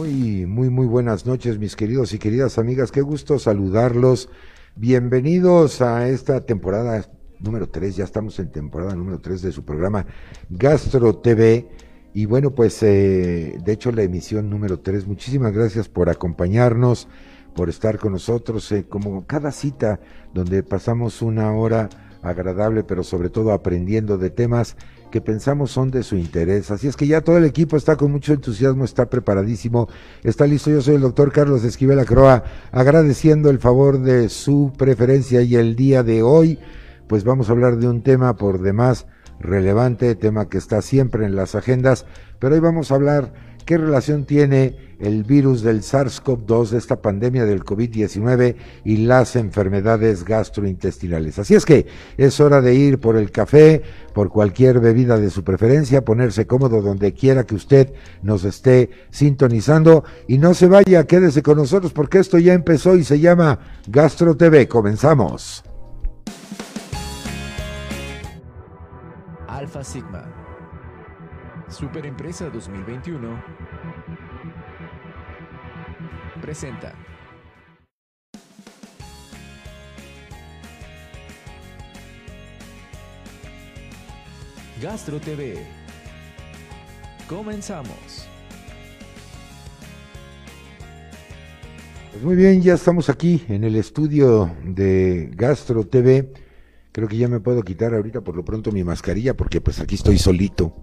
Muy, muy, muy buenas noches, mis queridos y queridas amigas. Qué gusto saludarlos. Bienvenidos a esta temporada número 3. Ya estamos en temporada número 3 de su programa Gastro TV. Y bueno, pues eh, de hecho la emisión número 3. Muchísimas gracias por acompañarnos, por estar con nosotros. Eh, como cada cita donde pasamos una hora agradable, pero sobre todo aprendiendo de temas que pensamos son de su interés. Así es que ya todo el equipo está con mucho entusiasmo, está preparadísimo, está listo. Yo soy el doctor Carlos Esquivel Acroa, agradeciendo el favor de su preferencia y el día de hoy, pues vamos a hablar de un tema por demás relevante, tema que está siempre en las agendas, pero hoy vamos a hablar qué relación tiene el virus del SARS-CoV-2, esta pandemia del COVID-19 y las enfermedades gastrointestinales. Así es que es hora de ir por el café, por cualquier bebida de su preferencia, ponerse cómodo donde quiera que usted nos esté sintonizando y no se vaya, quédese con nosotros porque esto ya empezó y se llama Gastro TV. Comenzamos. Alfa Sigma. Superempresa 2021 presenta. Gastro TV. Comenzamos. Pues muy bien, ya estamos aquí en el estudio de Gastro TV. Creo que ya me puedo quitar ahorita por lo pronto mi mascarilla porque pues aquí estoy solito.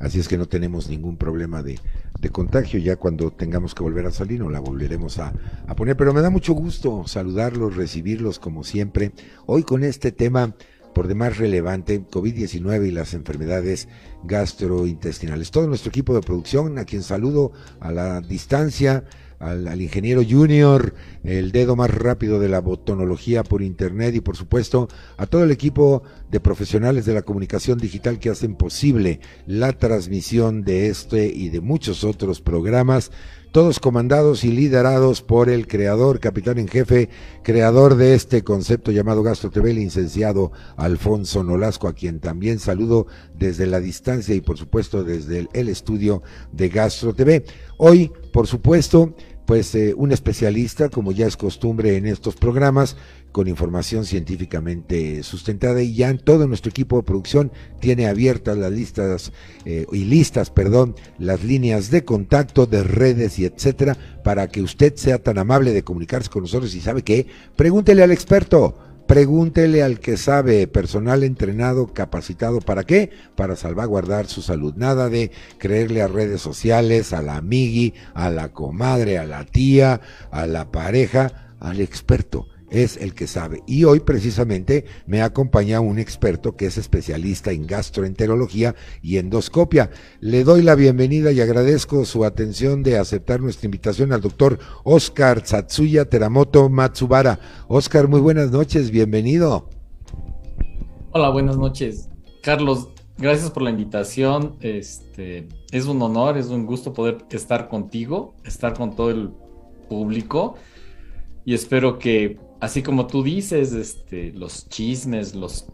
Así es que no tenemos ningún problema de, de contagio. Ya cuando tengamos que volver a salir, nos la volveremos a, a, poner. Pero me da mucho gusto saludarlos, recibirlos como siempre. Hoy con este tema por demás relevante, COVID-19 y las enfermedades gastrointestinales. Todo nuestro equipo de producción, a quien saludo a la distancia, al, ingeniero junior, el dedo más rápido de la botonología por internet y por supuesto a todo el equipo de profesionales de la comunicación digital que hacen posible la transmisión de este y de muchos otros programas todos comandados y liderados por el creador, capitán en jefe, creador de este concepto llamado Gastro TV, licenciado Alfonso Nolasco, a quien también saludo desde la distancia y por supuesto desde el estudio de Gastro TV. Hoy, por supuesto, pues eh, un especialista, como ya es costumbre en estos programas, con información científicamente sustentada y ya en todo nuestro equipo de producción tiene abiertas las listas eh, y listas, perdón, las líneas de contacto de redes y etcétera para que usted sea tan amable de comunicarse con nosotros y sabe que pregúntele al experto. Pregúntele al que sabe, personal entrenado, capacitado, ¿para qué? Para salvaguardar su salud. Nada de creerle a redes sociales, a la amigui, a la comadre, a la tía, a la pareja, al experto es el que sabe. Y hoy precisamente me acompaña un experto que es especialista en gastroenterología y endoscopia. Le doy la bienvenida y agradezco su atención de aceptar nuestra invitación al doctor Oscar Satsuya Teramoto Matsubara. Oscar, muy buenas noches, bienvenido. Hola, buenas noches. Carlos, gracias por la invitación. Este, es un honor, es un gusto poder estar contigo, estar con todo el público y espero que así como tú dices, este, los chismes, los,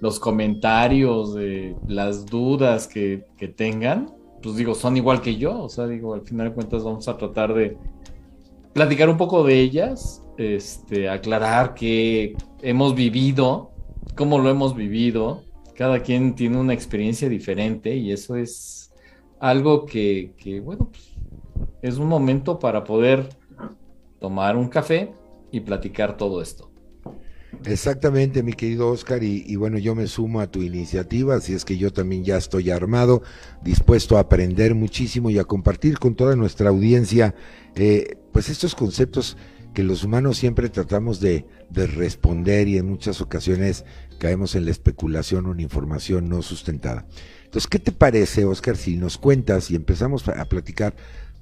los comentarios, eh, las dudas que, tengan, pues digo, son igual que yo. O sea, digo, al final de cuentas vamos a tratar de platicar un poco de ellas, este, aclarar que hemos vivido, cómo lo hemos vivido. Cada quien tiene una experiencia diferente y eso es algo que, que bueno, pues, es un momento para poder tomar un café y platicar todo esto. Exactamente, mi querido Oscar, y, bueno, yo me sumo a tu iniciativa, así es que yo también ya estoy armado, dispuesto a aprender muchísimo y a compartir con toda nuestra audiencia, eh, pues estos conceptos que los humanos siempre tratamos de, de, responder y en muchas ocasiones caemos en la especulación o en información no sustentada. Entonces, ¿qué te parece, Oscar, si nos cuentas y empezamos a platicar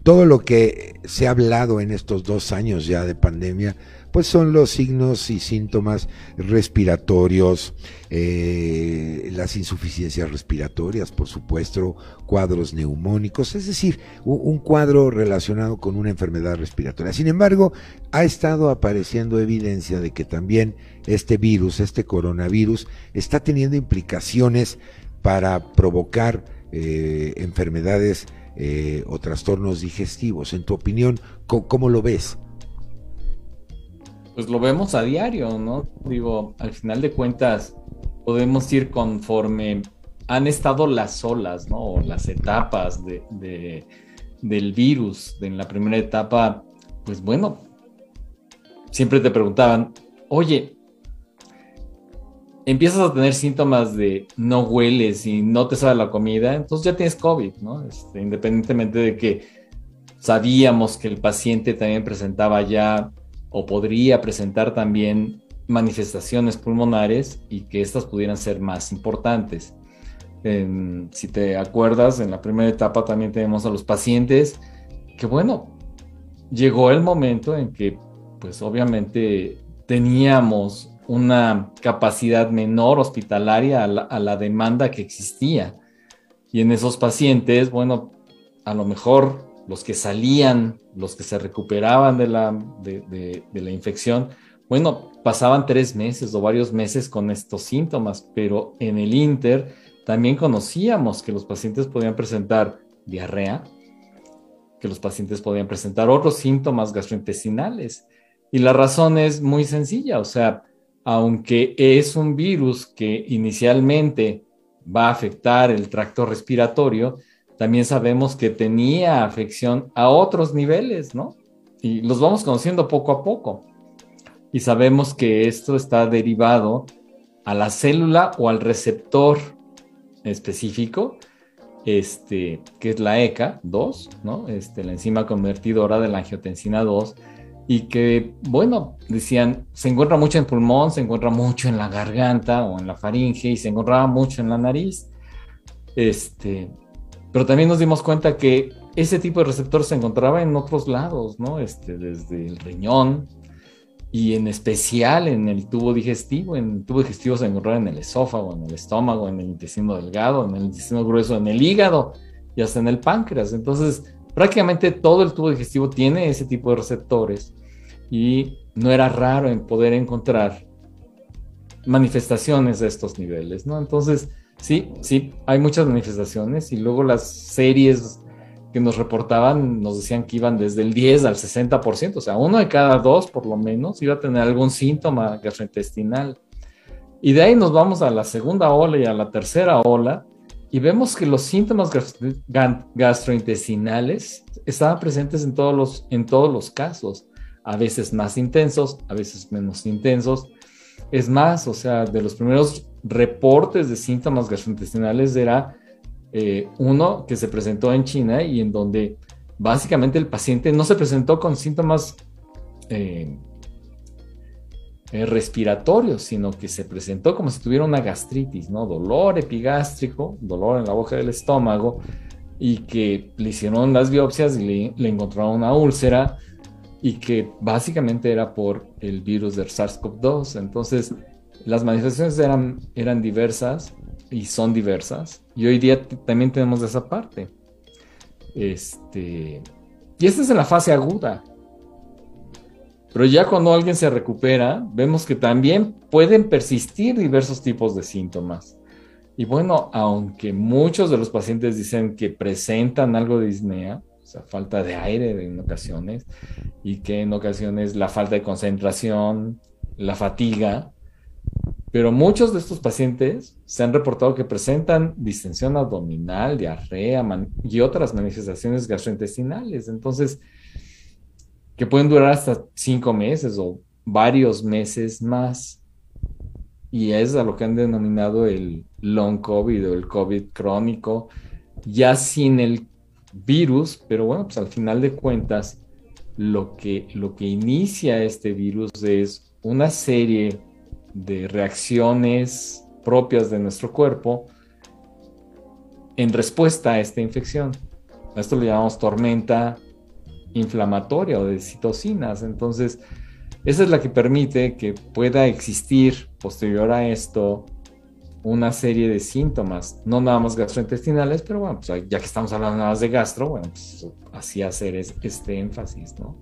todo lo que se ha hablado en estos dos años ya de pandemia, pues son los signos y síntomas respiratorios, eh, las insuficiencias respiratorias, por supuesto, cuadros neumónicos, es decir, un, cuadro relacionado con una enfermedad respiratoria. Sin embargo, ha estado apareciendo evidencia de que también este virus, este coronavirus, está teniendo implicaciones para provocar eh, enfermedades eh, o trastornos digestivos. En tu opinión, ¿cómo, lo ves? Pues lo vemos a diario, ¿no? Digo, al final de cuentas, podemos ir conforme han estado las olas, ¿no? O las etapas de, del virus. En la primera etapa, pues bueno, siempre te preguntaban, oye, empiezas a tener síntomas de no hueles y no te sabe la comida, entonces ya tienes COVID, ¿no? Este, independientemente de que sabíamos que el paciente también presentaba ya o podría presentar también manifestaciones pulmonares y que estas pudieran ser más importantes. si te acuerdas, en la primera etapa también tenemos a los pacientes que, bueno, llegó el momento en que, pues obviamente teníamos una capacidad menor hospitalaria a la, demanda que existía. Y en esos pacientes, bueno, a lo mejor los que salían, los que se recuperaban de la, de, la infección, bueno, pasaban tres meses o varios meses con estos síntomas, pero en el Inter también conocíamos que los pacientes podían presentar diarrea, que los pacientes podían presentar otros síntomas gastrointestinales. Y la razón es muy sencilla, o sea, aunque es un virus que inicialmente va a afectar el tracto respiratorio, también sabemos que tenía afección a otros niveles, ¿no? Y los vamos conociendo poco a poco. Y sabemos que esto está derivado a la célula o al receptor específico, este, que es la ECA2, ¿no? Este, la enzima convertidora de la angiotensina 2, y que, bueno, decían, se encuentra mucho en pulmón, se encuentra mucho en la garganta o en la faringe y se encontraba mucho en la nariz. Este, pero también nos dimos cuenta que ese tipo de receptor se encontraba en otros lados, ¿no? Este, desde el riñón y en especial en el tubo digestivo. En el tubo digestivo se encontraba en el esófago, en el estómago, en el intestino delgado, en el intestino grueso, en el hígado y hasta en el páncreas. Entonces, prácticamente todo el tubo digestivo tiene ese tipo de receptores y no era raro en poder encontrar manifestaciones de estos niveles, ¿no? Entonces, sí, sí, hay muchas manifestaciones y luego las series que nos reportaban nos decían que iban desde el 10 al 60%, o sea, uno de cada dos por lo menos iba a tener algún síntoma gastrointestinal. Y de ahí nos vamos a la segunda ola y a la tercera ola y vemos que los síntomas gastrointestinales estaban presentes en todos los, en todos los casos a veces más intensos, a veces menos intensos. Es más, o sea, de los primeros reportes de síntomas gastrointestinales era eh, uno que se presentó en China y en donde básicamente el paciente no se presentó con síntomas eh, eh, respiratorios, sino que se presentó como si tuviera una gastritis, ¿no? Dolor epigástrico, dolor en la boca del estómago, y que le hicieron las biopsias y le, le encontraron una úlcera y que básicamente era por el virus del SARS-CoV-2. Entonces, las manifestaciones eran, eran diversas y son diversas. Y hoy día también tenemos esa parte. Este, y esta es en la fase aguda. Pero ya cuando alguien se recupera, vemos que también pueden persistir diversos tipos de síntomas. Y bueno, aunque muchos de los pacientes dicen que presentan algo de disnea, sea, falta de aire en ocasiones, y que en ocasiones la falta de concentración, la fatiga, pero muchos de estos pacientes se han reportado que presentan distensión abdominal, diarrea y otras manifestaciones gastrointestinales. Entonces, que pueden durar hasta cinco meses o varios meses más. Y es a lo que han denominado el long COVID o el COVID crónico, ya sin el virus, pero bueno, pues al final de cuentas, lo que, lo que inicia este virus es una serie de reacciones propias de nuestro cuerpo en respuesta a esta infección. esto lo llamamos tormenta inflamatoria o de citocinas. Entonces, esa es la que permite que pueda existir posterior a esto una serie de síntomas, no nada más gastrointestinales, pero bueno, pues ya que estamos hablando nada más de gastro, bueno, pues así hacer este énfasis, ¿no?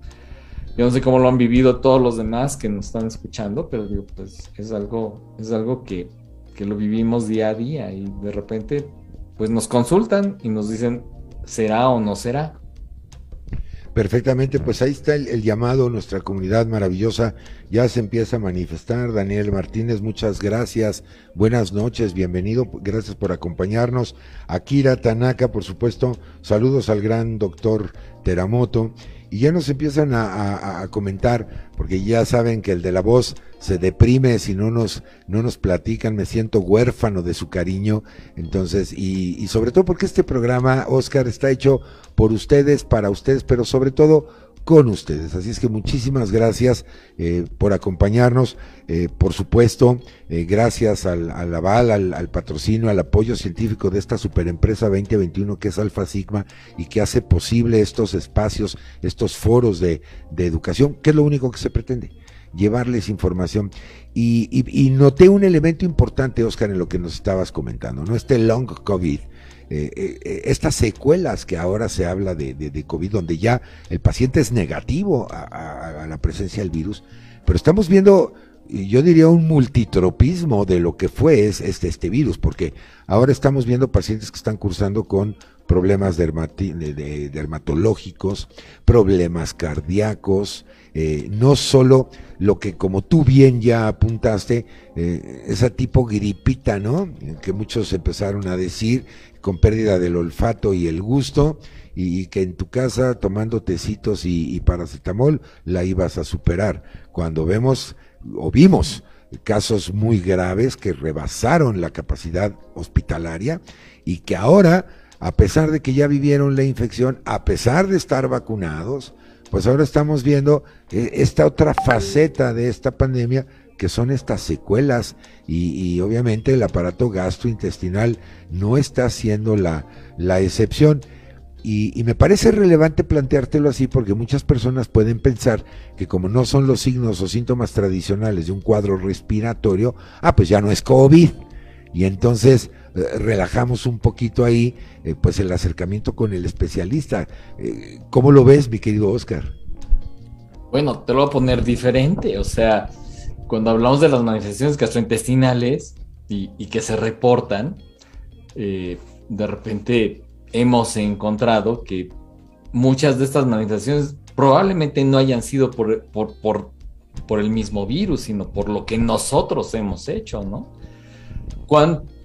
Yo no sé cómo lo han vivido todos los demás que nos están escuchando, pero digo, pues es algo, es algo que, que lo vivimos día a día y de repente, pues nos consultan y nos dicen, ¿Será o no será? Perfectamente, pues ahí está el, llamado, nuestra comunidad maravillosa ya se empieza a manifestar. Daniel Martínez, muchas gracias, buenas noches, bienvenido, gracias por acompañarnos. Akira Tanaka, por supuesto, saludos al gran doctor Teramoto y ya nos empiezan a, comentar, porque ya saben que el de la voz se deprime si no nos, no nos platican, me siento huérfano de su cariño, entonces, y, y sobre todo porque este programa, Oscar, está hecho por ustedes, para ustedes, pero sobre todo con ustedes. Así es que muchísimas gracias eh, por acompañarnos. Eh, por supuesto, eh, gracias al, aval, al, patrocinio, al apoyo científico de esta superempresa 2021 que es Alfa Sigma y que hace posible estos espacios, estos foros de, educación, que es lo único que se pretende llevarles información. Y, y, noté un elemento importante, Oscar, en lo que nos estabas comentando, ¿no? Este long COVID eh, eh, estas secuelas que ahora se habla de, COVID, donde ya el paciente es negativo a, la presencia del virus, pero estamos viendo, yo diría, un multitropismo de lo que fue este, este virus, porque ahora estamos viendo pacientes que están cursando con problemas dermatológicos, problemas cardíacos, eh, no solo lo que como tú bien ya apuntaste, eh, esa tipo gripita, ¿no? Que muchos empezaron a decir, con pérdida del olfato y el gusto, y, que en tu casa tomando tecitos y, paracetamol la ibas a superar. Cuando vemos o vimos casos muy graves que rebasaron la capacidad hospitalaria y que ahora, a pesar de que ya vivieron la infección, a pesar de estar vacunados, pues ahora estamos viendo eh, esta otra faceta de esta pandemia que son estas secuelas y, obviamente el aparato gastrointestinal no está siendo la, la excepción. Y, me parece relevante planteártelo así porque muchas personas pueden pensar que como no son los signos o síntomas tradicionales de un cuadro respiratorio, ah, pues ya no es COVID. Y entonces eh, relajamos un poquito ahí, eh, pues el acercamiento con el especialista. Eh, ¿Cómo lo ves, mi querido Oscar? Bueno, te lo voy a poner diferente, o sea, cuando hablamos de las manifestaciones gastrointestinales y, que se reportan, eh, de repente hemos encontrado que muchas de estas manifestaciones probablemente no hayan sido por, por, el mismo virus, sino por lo que nosotros hemos hecho, ¿no?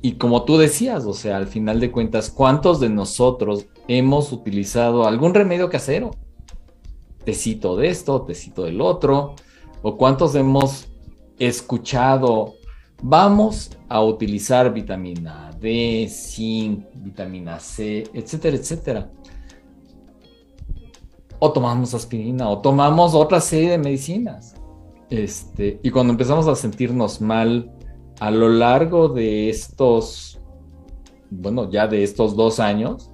y como tú decías, o sea, al final de cuentas, ¿cuántos de nosotros hemos utilizado algún remedio casero? Tecito de esto, tecito del otro, o cuántos hemos escuchado, vamos a utilizar vitamina D, zinc, vitamina C, etcétera, etcétera. O tomamos aspirina, o tomamos otra serie de medicinas. Este, y cuando empezamos a sentirnos mal a lo largo de estos, bueno, ya de estos dos años,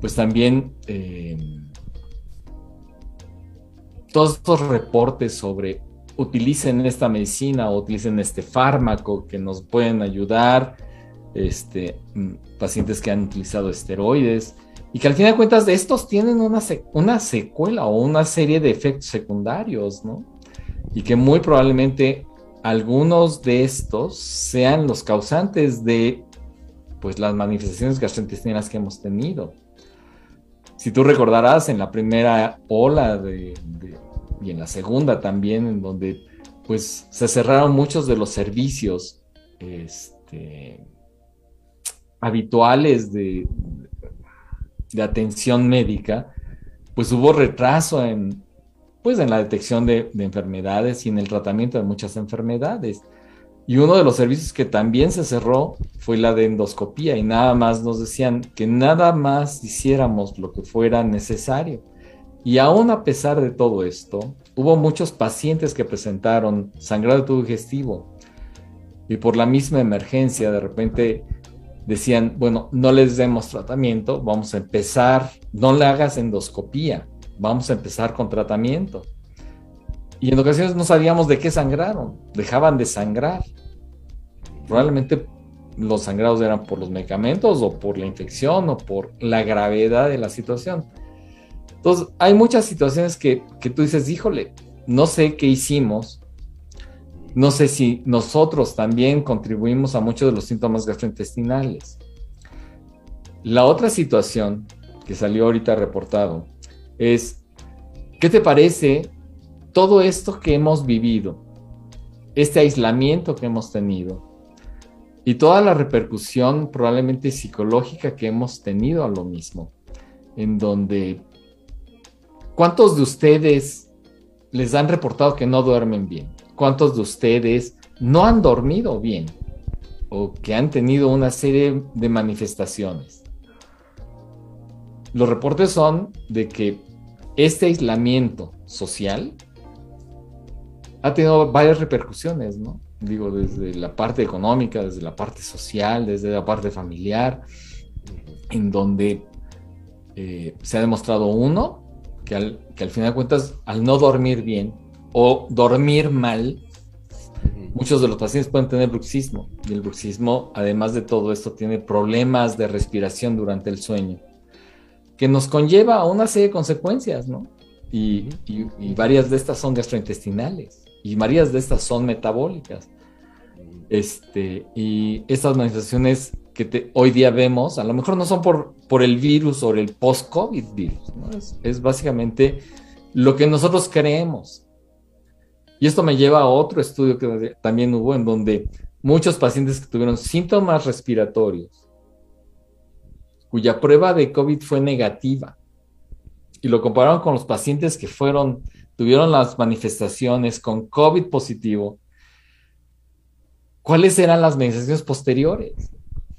pues también eh, todos estos reportes sobre utilicen esta medicina o utilicen este fármaco que nos pueden ayudar, este, mm, pacientes que han utilizado esteroides y que al fin de cuentas estos tienen una, una secuela o una serie de efectos secundarios, ¿no? Y que muy probablemente algunos de estos sean los causantes de pues las manifestaciones gastrointestinales que hemos tenido. Si tú recordarás en la primera ola de y en la segunda también, en donde pues se cerraron muchos de los servicios este, habituales de, de atención médica, pues hubo retraso en, pues en la detección de, de, enfermedades y en el tratamiento de muchas enfermedades. Y uno de los servicios que también se cerró fue la de endoscopía y nada más nos decían que nada más hiciéramos lo que fuera necesario. Y aún a pesar de todo esto, hubo muchos pacientes que presentaron sangrado tubo digestivo y por la misma emergencia de repente decían, bueno, no les demos tratamiento, vamos a empezar, no le hagas endoscopía, vamos a empezar con tratamiento. Y en ocasiones no sabíamos de qué sangraron, dejaban de sangrar. Probablemente los sangrados eran por los medicamentos o por la infección o por la gravedad de la situación. Entonces, hay muchas situaciones que, tú dices, híjole, no sé qué hicimos, no sé si nosotros también contribuimos a muchos de los síntomas gastrointestinales. La otra situación que salió ahorita reportado, es, ¿qué te parece todo esto que hemos vivido? Este aislamiento que hemos tenido y toda la repercusión probablemente psicológica que hemos tenido a lo mismo, en donde, ¿cuántos de ustedes les han reportado que no duermen bien? ¿Cuántos de ustedes no han dormido bien? o que han tenido una serie de manifestaciones. Los reportes son de que este aislamiento social ha tenido varias repercusiones, ¿no? Digo, desde la parte económica, desde la parte social, desde la parte familiar, en donde eh, se ha demostrado uno, que al, que al final de cuentas, al no dormir bien o dormir mal, Muchos de los pacientes pueden tener bruxismo y el bruxismo, además de todo esto, tiene problemas de respiración durante el sueño, que nos conlleva a una serie de consecuencias, ¿no? Y, varias de estas son gastrointestinales y varias de estas son metabólicas. Este, y estas manifestaciones que hoy día vemos, a lo mejor no son por, por el virus o el post-COVID virus, ¿no? es básicamente lo que nosotros creemos y esto me lleva a otro estudio que también hubo en donde muchos pacientes que tuvieron síntomas respiratorios, cuya prueba de COVID fue negativa, y lo compararon con los pacientes que fueron, tuvieron las manifestaciones con COVID positivo, ¿cuáles eran las manifestaciones posteriores?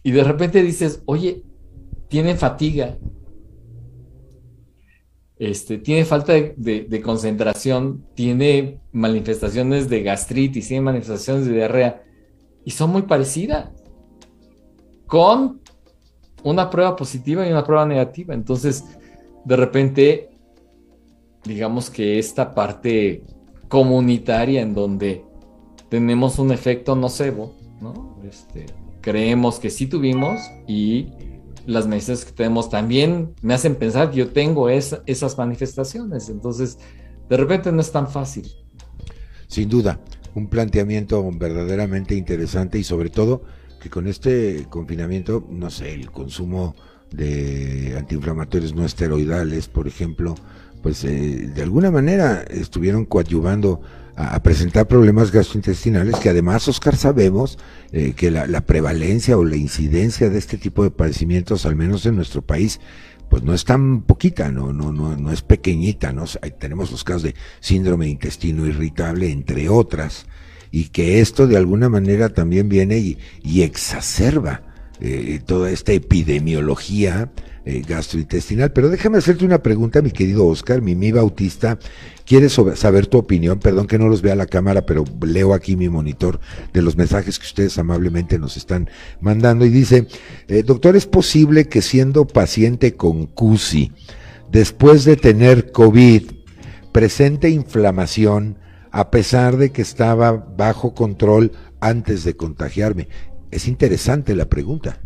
Y de repente dices, oye, tienen fatiga, este, tiene falta de, concentración, tiene manifestaciones de gastritis, tiene manifestaciones de diarrea, y son muy parecidas, con una prueba positiva y una prueba negativa. Entonces, de repente, digamos que esta parte comunitaria en donde tenemos un efecto nocebo, ¿no? Este, creemos que sí tuvimos y las necesidades que tenemos también me hacen pensar que yo tengo esas manifestaciones. Entonces, de repente no es tan fácil. Sin duda, un planteamiento verdaderamente interesante y sobre todo que con este confinamiento, no sé, el consumo de antiinflamatorios no esteroidales, por ejemplo, pues eh, de alguna manera estuvieron coadyuvando a, presentar problemas gastrointestinales que además, Oscar, sabemos eh, que la, prevalencia o la incidencia de este tipo de padecimientos, al menos en nuestro país, pues no es tan poquita, no, no, no, no es pequeñita, ¿no? tenemos los casos de síndrome de intestino irritable, entre otras, y que esto de alguna manera también viene y, exacerba eh, toda esta epidemiología eh, gastrointestinal. Pero déjame hacerte una pregunta, mi querido Oscar, Mimi Bautista, quiere saber tu opinión, perdón que no los vea la cámara, pero leo aquí mi monitor de los mensajes que ustedes amablemente nos están mandando y dice, eh, doctor, ¿es posible que siendo paciente con CUSI, después de tener COVID, presente inflamación a pesar de que estaba bajo control antes de contagiarme? Es interesante la pregunta.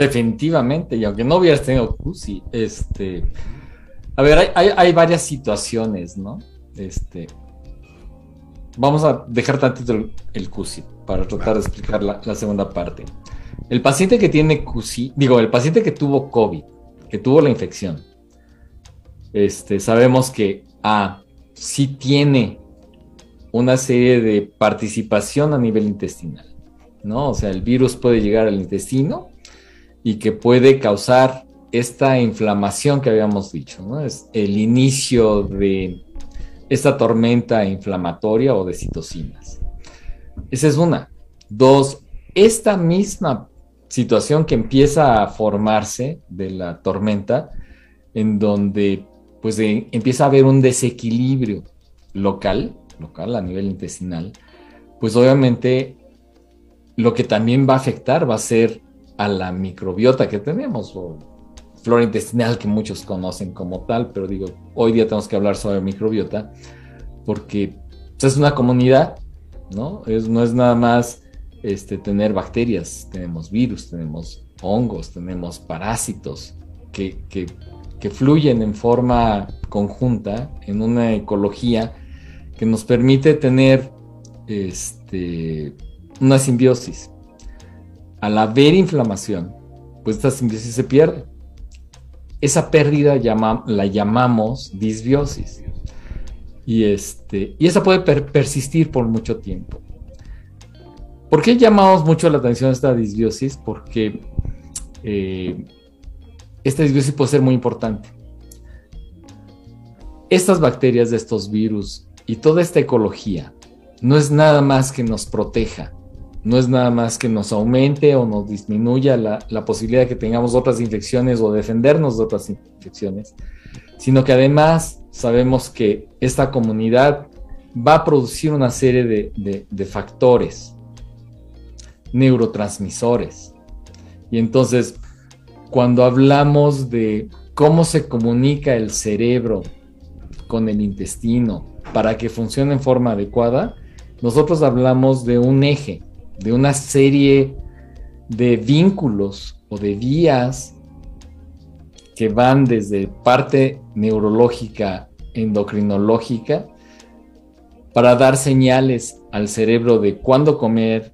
Definitivamente, y aunque no hubieras tenido CUSI, este. A ver, hay, varias situaciones, ¿no? Este. Vamos a dejar tantito el, el CUSI para tratar de explicar la, segunda parte. El paciente que tiene CUSI, digo, el paciente que tuvo COVID, que tuvo la infección, este, sabemos que A, sí tiene una serie de participación a nivel intestinal, ¿no? O sea, el virus puede llegar al intestino y que puede causar esta inflamación que habíamos dicho, ¿no? Es el inicio de esta tormenta inflamatoria o de citocinas. Esa es una. Dos, esta misma situación que empieza a formarse de la tormenta, en donde pues empieza a haber un desequilibrio local, local a nivel intestinal, pues obviamente lo que también va a afectar va a ser a la microbiota que tenemos, o flora intestinal que muchos conocen como tal, pero digo, hoy día tenemos que hablar sobre microbiota, porque pues, es una comunidad, ¿no? Es, no es nada más este, tener bacterias, tenemos virus, tenemos hongos, tenemos parásitos que, fluyen en forma conjunta en una ecología que nos permite tener este, una simbiosis al haber inflamación, pues esta simbiosis se pierde. esa pérdida la llamamos disbiosis. Y, este, y esa puede persistir por mucho tiempo. ¿Por qué llamamos mucho la atención a esta disbiosis? Porque eh, esta disbiosis puede ser muy importante. Estas bacterias de estos virus y toda esta ecología no es nada más que nos proteja, no es nada más que nos aumente o nos disminuya la, la posibilidad de que tengamos otras infecciones o defendernos de otras infecciones, sino que además sabemos que esta comunidad va a producir una serie de, de, factores, neurotransmisores. Y entonces, cuando hablamos de cómo se comunica el cerebro con el intestino para que funcione en forma adecuada, nosotros hablamos de un eje, de una serie de vínculos o de vías que van desde parte neurológica, endocrinológica, para dar señales al cerebro de cuándo comer,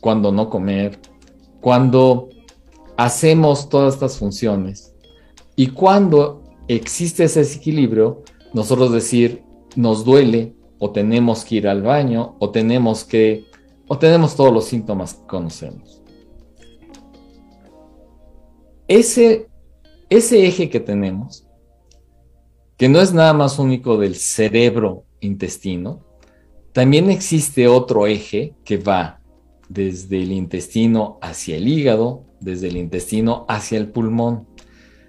cuándo no comer, cuándo hacemos todas estas funciones. Y cuando existe ese desequilibrio, nosotros decir, nos duele o tenemos que ir al baño o tenemos que o tenemos todos los síntomas que conocemos. Ese, ese eje que tenemos, que no es nada más único del cerebro-intestino, también existe otro eje que va desde el intestino hacia el hígado, desde el intestino hacia el pulmón.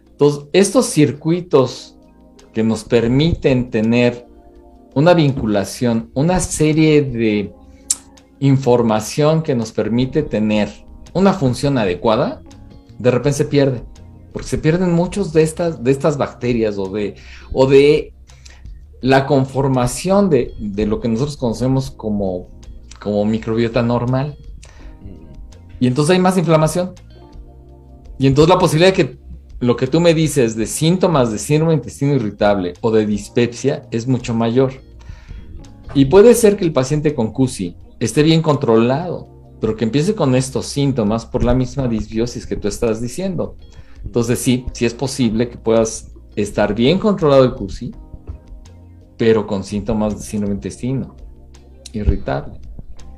Entonces, estos circuitos que nos permiten tener una vinculación, una serie de información que nos permite tener una función adecuada, de repente se pierde. Porque se pierden muchos de estas, de estas bacterias o de, o de la conformación de, lo que nosotros conocemos como, como microbiota normal. Y entonces hay más inflamación. Y entonces la posibilidad de que lo que tú me dices de síntomas de síndrome de intestino irritable o de dispepsia es mucho mayor. Y puede ser que el paciente con CUSI esté bien controlado, pero que empiece con estos síntomas por la misma disbiosis que tú estás diciendo. Entonces sí, sí es posible que puedas estar bien controlado el CUSI, pero con síntomas de síndrome intestino irritable.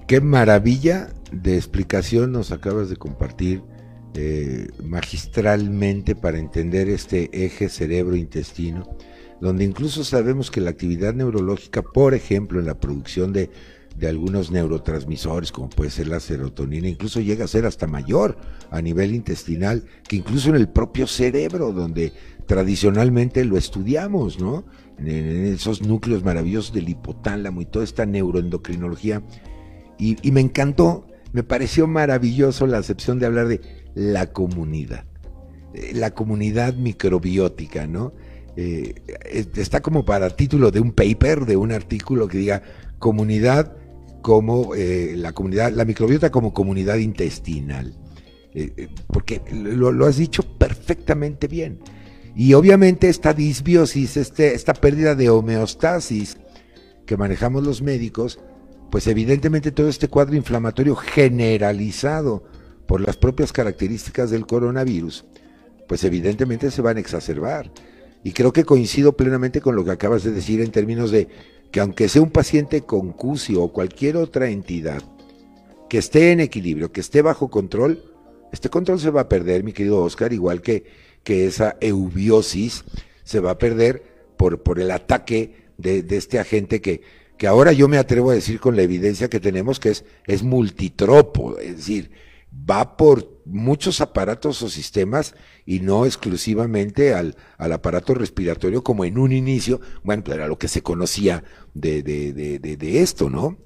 Qué maravilla de explicación nos acabas de compartir eh, magistralmente para entender este eje cerebro-intestino, donde incluso sabemos que la actividad neurológica, por ejemplo, en la producción de de algunos neurotransmisores, como puede ser la serotonina, incluso llega a ser hasta mayor a nivel intestinal que incluso en el propio cerebro, donde tradicionalmente lo estudiamos, ¿no? En, esos núcleos maravillosos del hipotálamo y toda esta neuroendocrinología. Y, me encantó, me pareció maravilloso la acepción de hablar de la comunidad, eh, la comunidad microbiótica, ¿no? Eh, está como para título de un paper, de un artículo que diga comunidad como eh, la comunidad, la microbiota como comunidad intestinal. Eh, eh, porque lo, has dicho perfectamente bien. Y obviamente esta disbiosis, este, esta pérdida de homeostasis que manejamos los médicos, pues evidentemente todo este cuadro inflamatorio generalizado por las propias características del coronavirus, pues evidentemente se van a exacerbar. Y creo que coincido plenamente con lo que acabas de decir en términos de que aunque sea un paciente con CUSI o cualquier otra entidad, que esté en equilibrio, que esté bajo control, este control se va a perder, mi querido Oscar, igual que, que esa eubiosis se va a perder por, por el ataque de, este agente que, que ahora yo me atrevo a decir con la evidencia que tenemos que es, es multitropo, es decir, va por muchos aparatos o sistemas y no exclusivamente al, al aparato respiratorio como en un inicio, bueno, pues era lo que se conocía de, de, de, de esto, ¿no?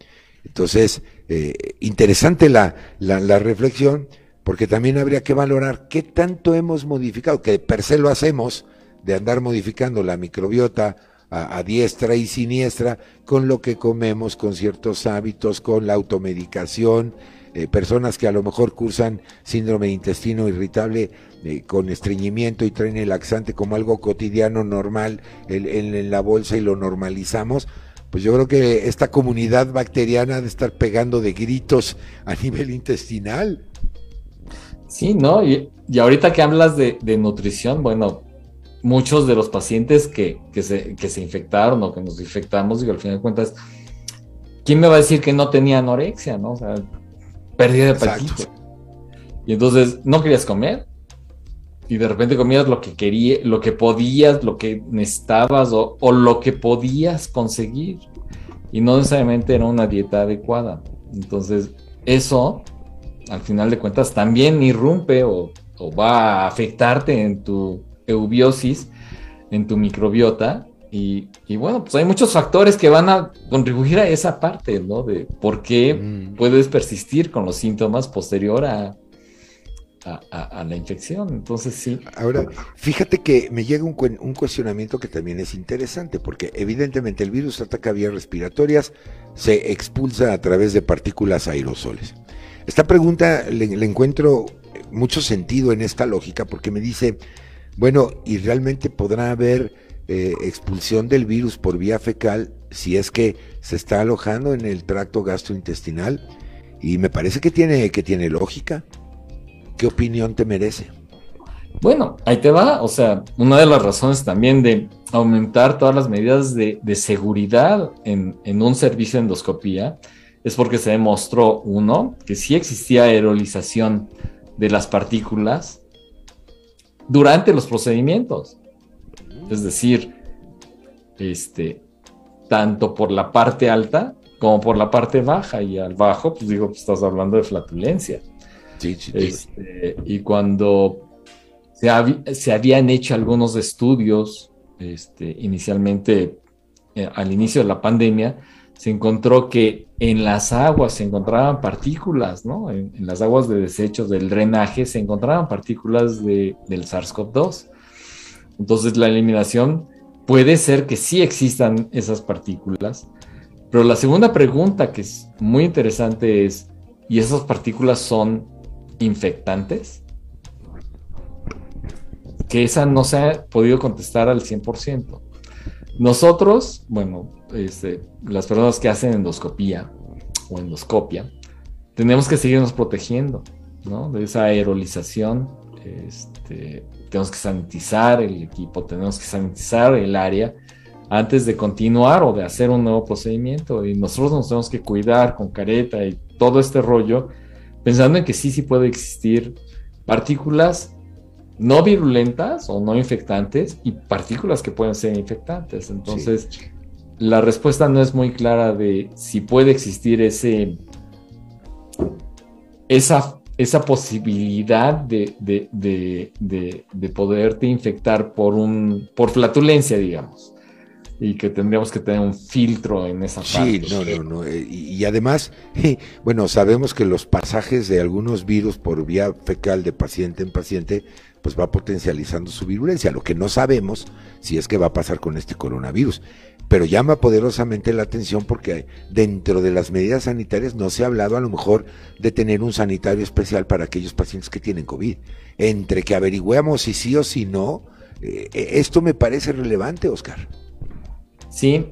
Entonces, eh, interesante la, la, la, reflexión, porque también habría que valorar qué tanto hemos modificado, que per se lo hacemos, de andar modificando la microbiota a diestra y siniestra, con lo que comemos, con ciertos hábitos, con la automedicación, eh, personas que a lo mejor cursan síndrome de intestino irritable eh, con estreñimiento y traen el laxante como algo cotidiano, normal en, la bolsa y lo normalizamos, pues yo creo que esta comunidad bacteriana de estar pegando de gritos a nivel intestinal. Sí, ¿no? Y, ahorita que hablas de, nutrición, bueno, muchos de los pacientes que, se, que se infectaron o que nos infectamos, digo, al final de cuentas, ¿quién me va a decir que no tenía anorexia, no? O sea, pérdida de apetito. Y entonces no querías comer y de repente comías lo que querías, lo que podías, lo que necesitabas o, o, lo que podías conseguir. Y no necesariamente era una dieta adecuada. Entonces, eso, al final de cuentas, también irrumpe o, o va a afectarte en tu eubiosis, en tu microbiota. Y, bueno, pues hay muchos factores que van a contribuir a esa parte, ¿no? De por qué mm. puedes persistir con los síntomas posterior a, a, la infección. Entonces, sí. Ahora, fíjate que me llega un, un, cuestionamiento que también es interesante, porque evidentemente el virus ataca vías respiratorias, se expulsa a través de partículas aerosoles. Esta pregunta le encuentro mucho sentido en esta lógica, porque me dice, bueno, ¿y realmente podrá haber eh, expulsión del virus por vía fecal si es que se está alojando en el tracto gastrointestinal? Y me parece que tiene, que tiene lógica. ¿Qué opinión te merece? Bueno, ahí te va. O sea, una de las razones también de aumentar todas las medidas de, seguridad en, en, un servicio de endoscopía es porque se demostró, uno, que sí existía aerolización de las partículas durante los procedimientos. Es decir, este, tanto por la parte alta como por la parte baja. Y al bajo, pues digo, pues estás hablando de flatulencia. Sí, sí, este, y cuando se, se, habían hecho algunos estudios, este, inicialmente eh, al inicio de la pandemia, se encontró que en las aguas se encontraban partículas, ¿no? En, las aguas de desechos del drenaje se encontraban partículas de, del SARS-CoV-2. Entonces la eliminación puede ser que sí existan esas partículas, pero la segunda pregunta que es muy interesante es, ¿y esas partículas son infectantes? Que esa no se ha podido contestar al 100%. Nosotros, bueno, este, las personas que hacen endoscopía o endoscopia, tenemos que seguirnos protegiendo ¿no? de esa aerolización. Este, tenemos que sanitizar el equipo, tenemos que sanitizar el área antes de continuar o de hacer un nuevo procedimiento. Y nosotros nos tenemos que cuidar con careta y todo este rollo, pensando en que sí, sí puede existir partículas no virulentas o no infectantes y partículas que pueden ser infectantes. Entonces, la respuesta no es muy clara de si puede existir ese, esa, esa posibilidad de, de, poderte infectar por, un, por flatulencia, digamos. Y que tendríamos que tener un filtro en esa parte. Sí, no, no, no. Eh, y, además, bueno, sabemos que los pasajes de algunos virus por vía fecal de paciente en paciente pues va potencializando su virulencia. Lo que no sabemos si es que va a pasar con este coronavirus pero llama poderosamente la atención porque dentro de las medidas sanitarias no se ha hablado a lo mejor de tener un sanitario especial para aquellos pacientes que tienen COVID. Entre que averigüemos si sí o si no, eh, esto me parece relevante, Oscar. Sí,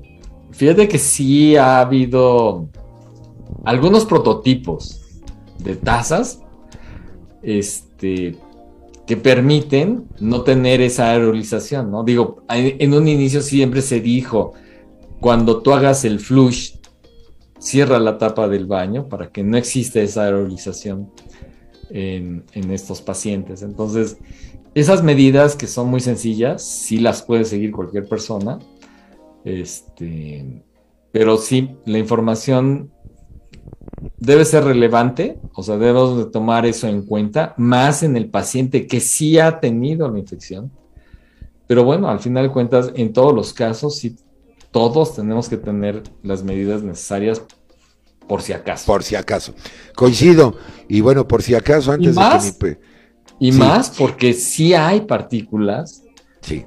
fíjate que sí ha habido algunos prototipos de tazas este, que permiten no tener esa aerolización, ¿no? Digo, en un inicio siempre se dijo, cuando tú hagas el flush, cierra la tapa del baño para que no exista esa aerolización en, estos pacientes. Entonces, esas medidas que son muy sencillas, sí las puede seguir cualquier persona. Este, pero sí, la información debe ser relevante, o sea, debemos de tomar eso en cuenta, más en el paciente que sí ha tenido la infección. Pero bueno, al final de cuentas, en todos los casos, sí todos tenemos que tener las medidas necesarias por si acaso. Por si acaso. Coincido. Y bueno, por si acaso, antes de que Y más porque sí hay partículas sí.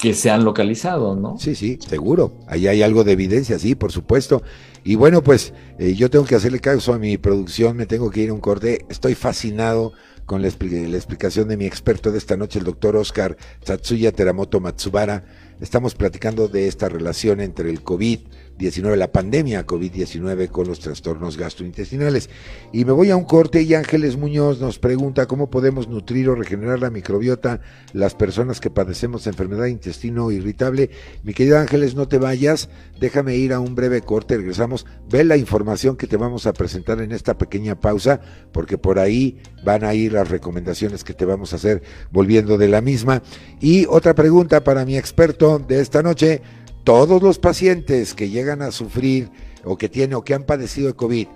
Que se han localizado, ¿no? Sí, sí, seguro. Ahí hay algo de evidencia, sí, por supuesto. Y bueno, pues eh, yo tengo que hacerle caso a mi producción, me tengo que ir a un corte. Estoy fascinado con la, explicación de mi experto de esta noche, el doctor Oscar Tatsuya Teramoto Matsubara Estamos platicando de esta relación entre el COVID 19, la pandemia COVID-19 con los trastornos gastrointestinales. Y me voy a un corte y Ángeles Muñoz nos pregunta cómo podemos nutrir o regenerar la microbiota las personas que padecemos enfermedad intestino irritable. Mi querido Ángeles, no te vayas, déjame ir a un breve corte, regresamos, ve la información que te vamos a presentar en esta pequeña pausa, porque por ahí van a ir las recomendaciones que te vamos a hacer volviendo de la misma. Y otra pregunta para mi experto de esta noche todos los pacientes que llegan a sufrir o que tienen o que han padecido de COVID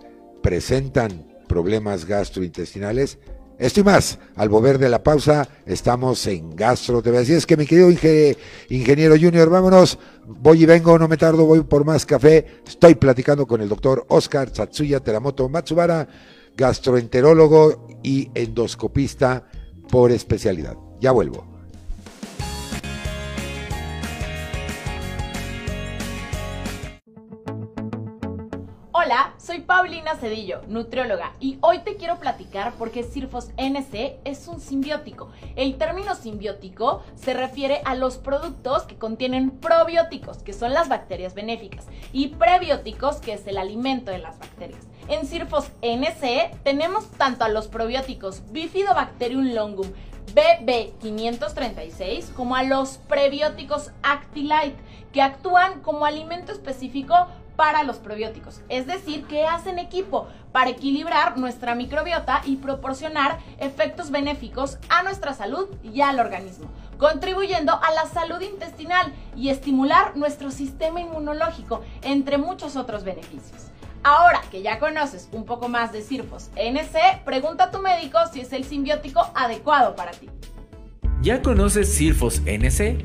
presentan problemas gastrointestinales. Esto y más, al volver de la pausa, estamos en Gastro TV. Así es que mi querido ingeniero junior, vámonos. Voy y vengo, no me tardo, voy por más café. Estoy platicando con el doctor Oscar Satsuya Teramoto Matsubara, gastroenterólogo y endoscopista por especialidad. Ya vuelvo. Hola, soy Paulina Cedillo, nutrióloga, y hoy te quiero platicar por qué Sirfos NC es un simbiótico. El término simbiótico se refiere a los productos que contienen probióticos, que son las bacterias benéficas, y prebióticos, que es el alimento de las bacterias. En Sirfos NC tenemos tanto a los probióticos Bifidobacterium longum, BB536 como a los prebióticos Actilite, que actúan como alimento específico para los probióticos, es decir, que hacen equipo para equilibrar nuestra microbiota y proporcionar efectos benéficos a nuestra salud y al organismo, contribuyendo a la salud intestinal y estimular nuestro sistema inmunológico, entre muchos otros beneficios. Ahora que ya conoces un poco más de Sirfos NC, pregunta a tu médico si es el simbiótico adecuado para ti. ¿Ya conoces Sirfos NC?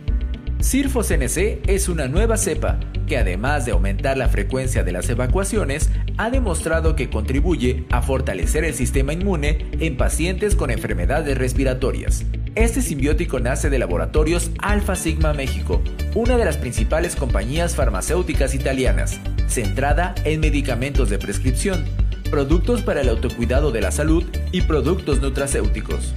Sirfos NC es una nueva cepa que además de aumentar la frecuencia de las evacuaciones, ha demostrado que contribuye a fortalecer el sistema inmune en pacientes con enfermedades respiratorias. Este simbiótico nace de laboratorios Alpha Sigma México, una de las principales compañías farmacéuticas italianas, centrada en medicamentos de prescripción, productos para el autocuidado de la salud y productos nutracéuticos.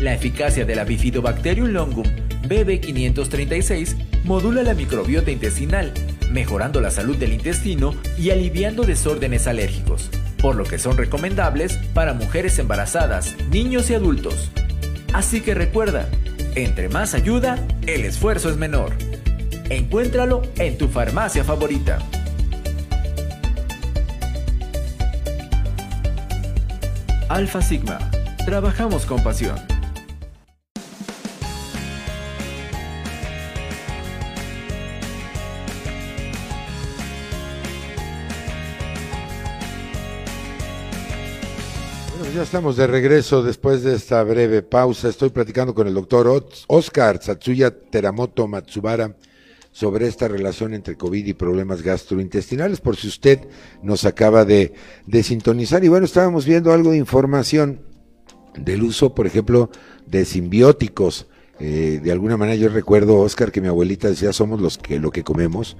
La eficacia de la Bifidobacterium longum BB536 modula la microbiota intestinal, mejorando la salud del intestino y aliviando desórdenes alérgicos, por lo que son recomendables para mujeres embarazadas, niños y adultos. Así que recuerda, entre más ayuda, el esfuerzo es menor. Encuéntralo en tu farmacia favorita. Alfa Sigma. Trabajamos con pasión. Ya estamos de regreso después de esta breve pausa. Estoy platicando con el doctor Oscar Satsuya Teramoto Matsubara sobre esta relación entre COVID y problemas gastrointestinales, por si usted nos acaba de, sintonizar. Y bueno, estábamos viendo algo de información del uso, por ejemplo, de simbióticos. Eh, de alguna manera yo recuerdo, Oscar, que mi abuelita decía, somos los que lo que comemos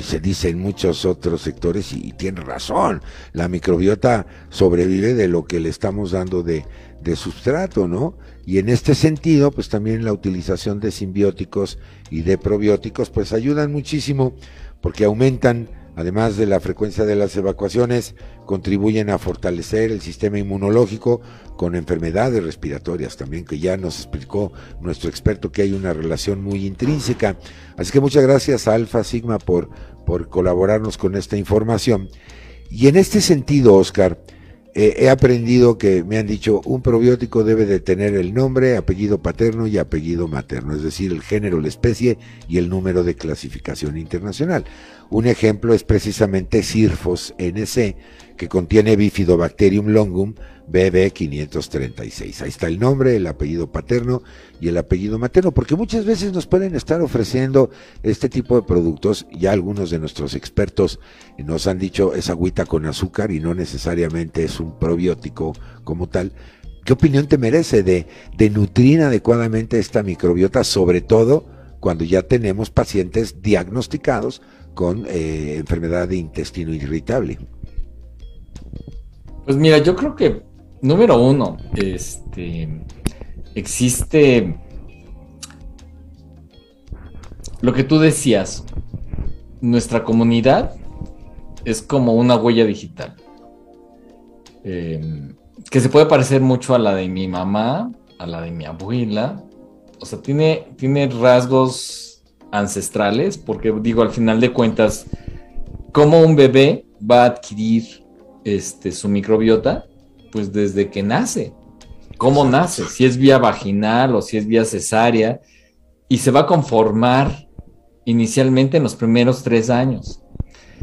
se dice en muchos otros sectores y, tiene razón, la microbiota sobrevive de lo que le estamos dando de, de sustrato, ¿no? Y en este sentido, pues también la utilización de simbióticos y de probióticos, pues ayudan muchísimo porque aumentan además de la frecuencia de las evacuaciones, contribuyen a fortalecer el sistema inmunológico con enfermedades respiratorias también, que ya nos explicó nuestro experto que hay una relación muy intrínseca. Así que muchas gracias a Alfa Sigma por, por colaborarnos con esta información. Y en este sentido, Oscar, eh, he aprendido que me han dicho un probiótico debe de tener el nombre, apellido paterno y apellido materno, es decir, el género, la especie y el número de clasificación internacional. Un ejemplo es precisamente Sirfos NC, que contiene Bifidobacterium longum BB536. Ahí está el nombre, el apellido paterno y el apellido materno, porque muchas veces nos pueden estar ofreciendo este tipo de productos. Ya algunos de nuestros expertos nos han dicho es agüita con azúcar y no necesariamente es un probiótico como tal. ¿Qué opinión te merece de, de nutrir adecuadamente esta microbiota, sobre todo cuando ya tenemos pacientes diagnosticados con eh, enfermedad de intestino irritable? Pues mira, yo creo que, número uno, este, existe lo que tú decías, nuestra comunidad es como una huella digital. Em, que se puede parecer mucho a la de mi mamá, a la de mi abuela. O sea, tiene, tiene rasgos ancestrales, porque digo, al final de cuentas, ¿cómo un bebé va a adquirir este, su microbiota? Pues desde que nace. ¿Cómo nace? Si es vía vaginal o si es vía cesárea. Y se va a conformar inicialmente en los primeros tres años.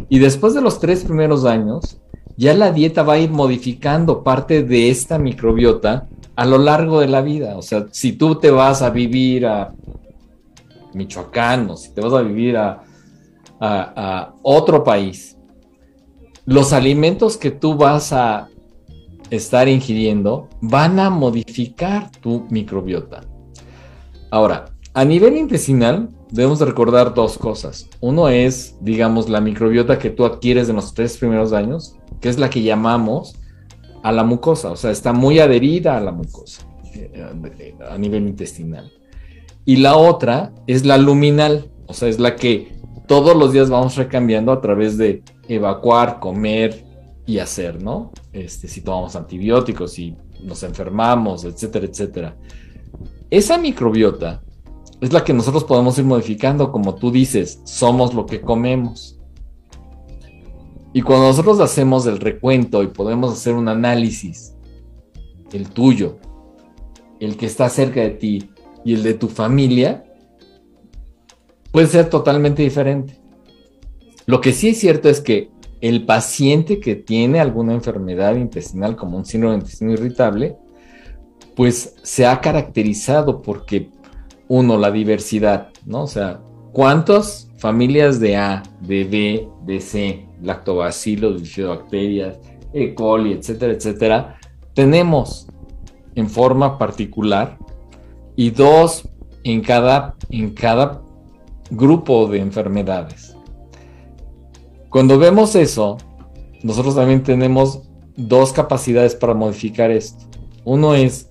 Y después de los tres primeros años, ya la dieta va a ir modificando parte de esta microbiota a lo largo de la vida. O sea, si tú te vas a vivir a Michoacán o si te vas a vivir a, a, otro país, los alimentos que tú vas a estar ingiriendo van a modificar tu microbiota. Ahora, a nivel intestinal, debemos recordar dos cosas. Uno es, digamos, la microbiota que tú adquieres en los tres primeros años, que es la que llamamos a la mucosa, o sea, está muy adherida a la mucosa eh, a nivel intestinal. Y la otra es la luminal, o sea, es la que todos los días vamos recambiando a través de evacuar, comer y hacer, ¿no? Este, si tomamos antibióticos, si nos enfermamos, etcétera, etcétera. Esa microbiota es la que nosotros podemos ir modificando, como tú dices, somos lo que comemos. Y cuando nosotros hacemos el recuento y podemos hacer un análisis, el tuyo, el que está cerca de ti y el de tu familia, puede ser totalmente diferente. Lo que sí es cierto es que el paciente que tiene alguna enfermedad intestinal como un síndrome de intestino irritable, pues se ha caracterizado porque uno, la diversidad, ¿no? O sea, ¿cuántas familias de A, de B, de C, lactobacilos, bifidobacterias, E. coli, etcétera, etcétera, tenemos en forma particular y dos en cada, en cada grupo de enfermedades. Cuando vemos eso, nosotros también tenemos dos capacidades para modificar esto. Uno es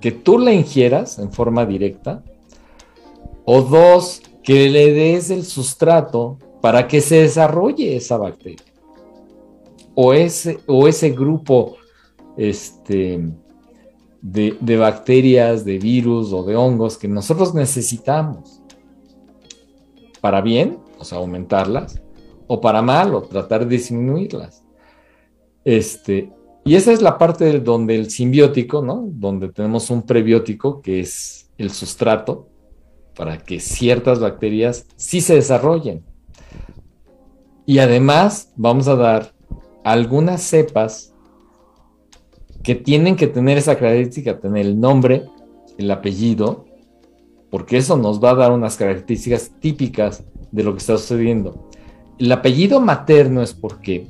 que tú la ingieras en forma directa o dos, que le des el sustrato para que se desarrolle esa bacteria. O ese, o ese grupo este, de, bacterias, de virus o de hongos que nosotros necesitamos. Para bien, o sea, aumentarlas, o para mal, o tratar de disminuirlas. Este, y esa es la parte donde el simbiótico, ¿no? Donde tenemos un prebiótico que es el sustrato, para que ciertas bacterias sí se desarrollen. Y además vamos a dar algunas cepas que tienen que tener esa característica, tener el nombre, el apellido, porque eso nos va a dar unas características típicas de lo que está sucediendo. El apellido materno es porque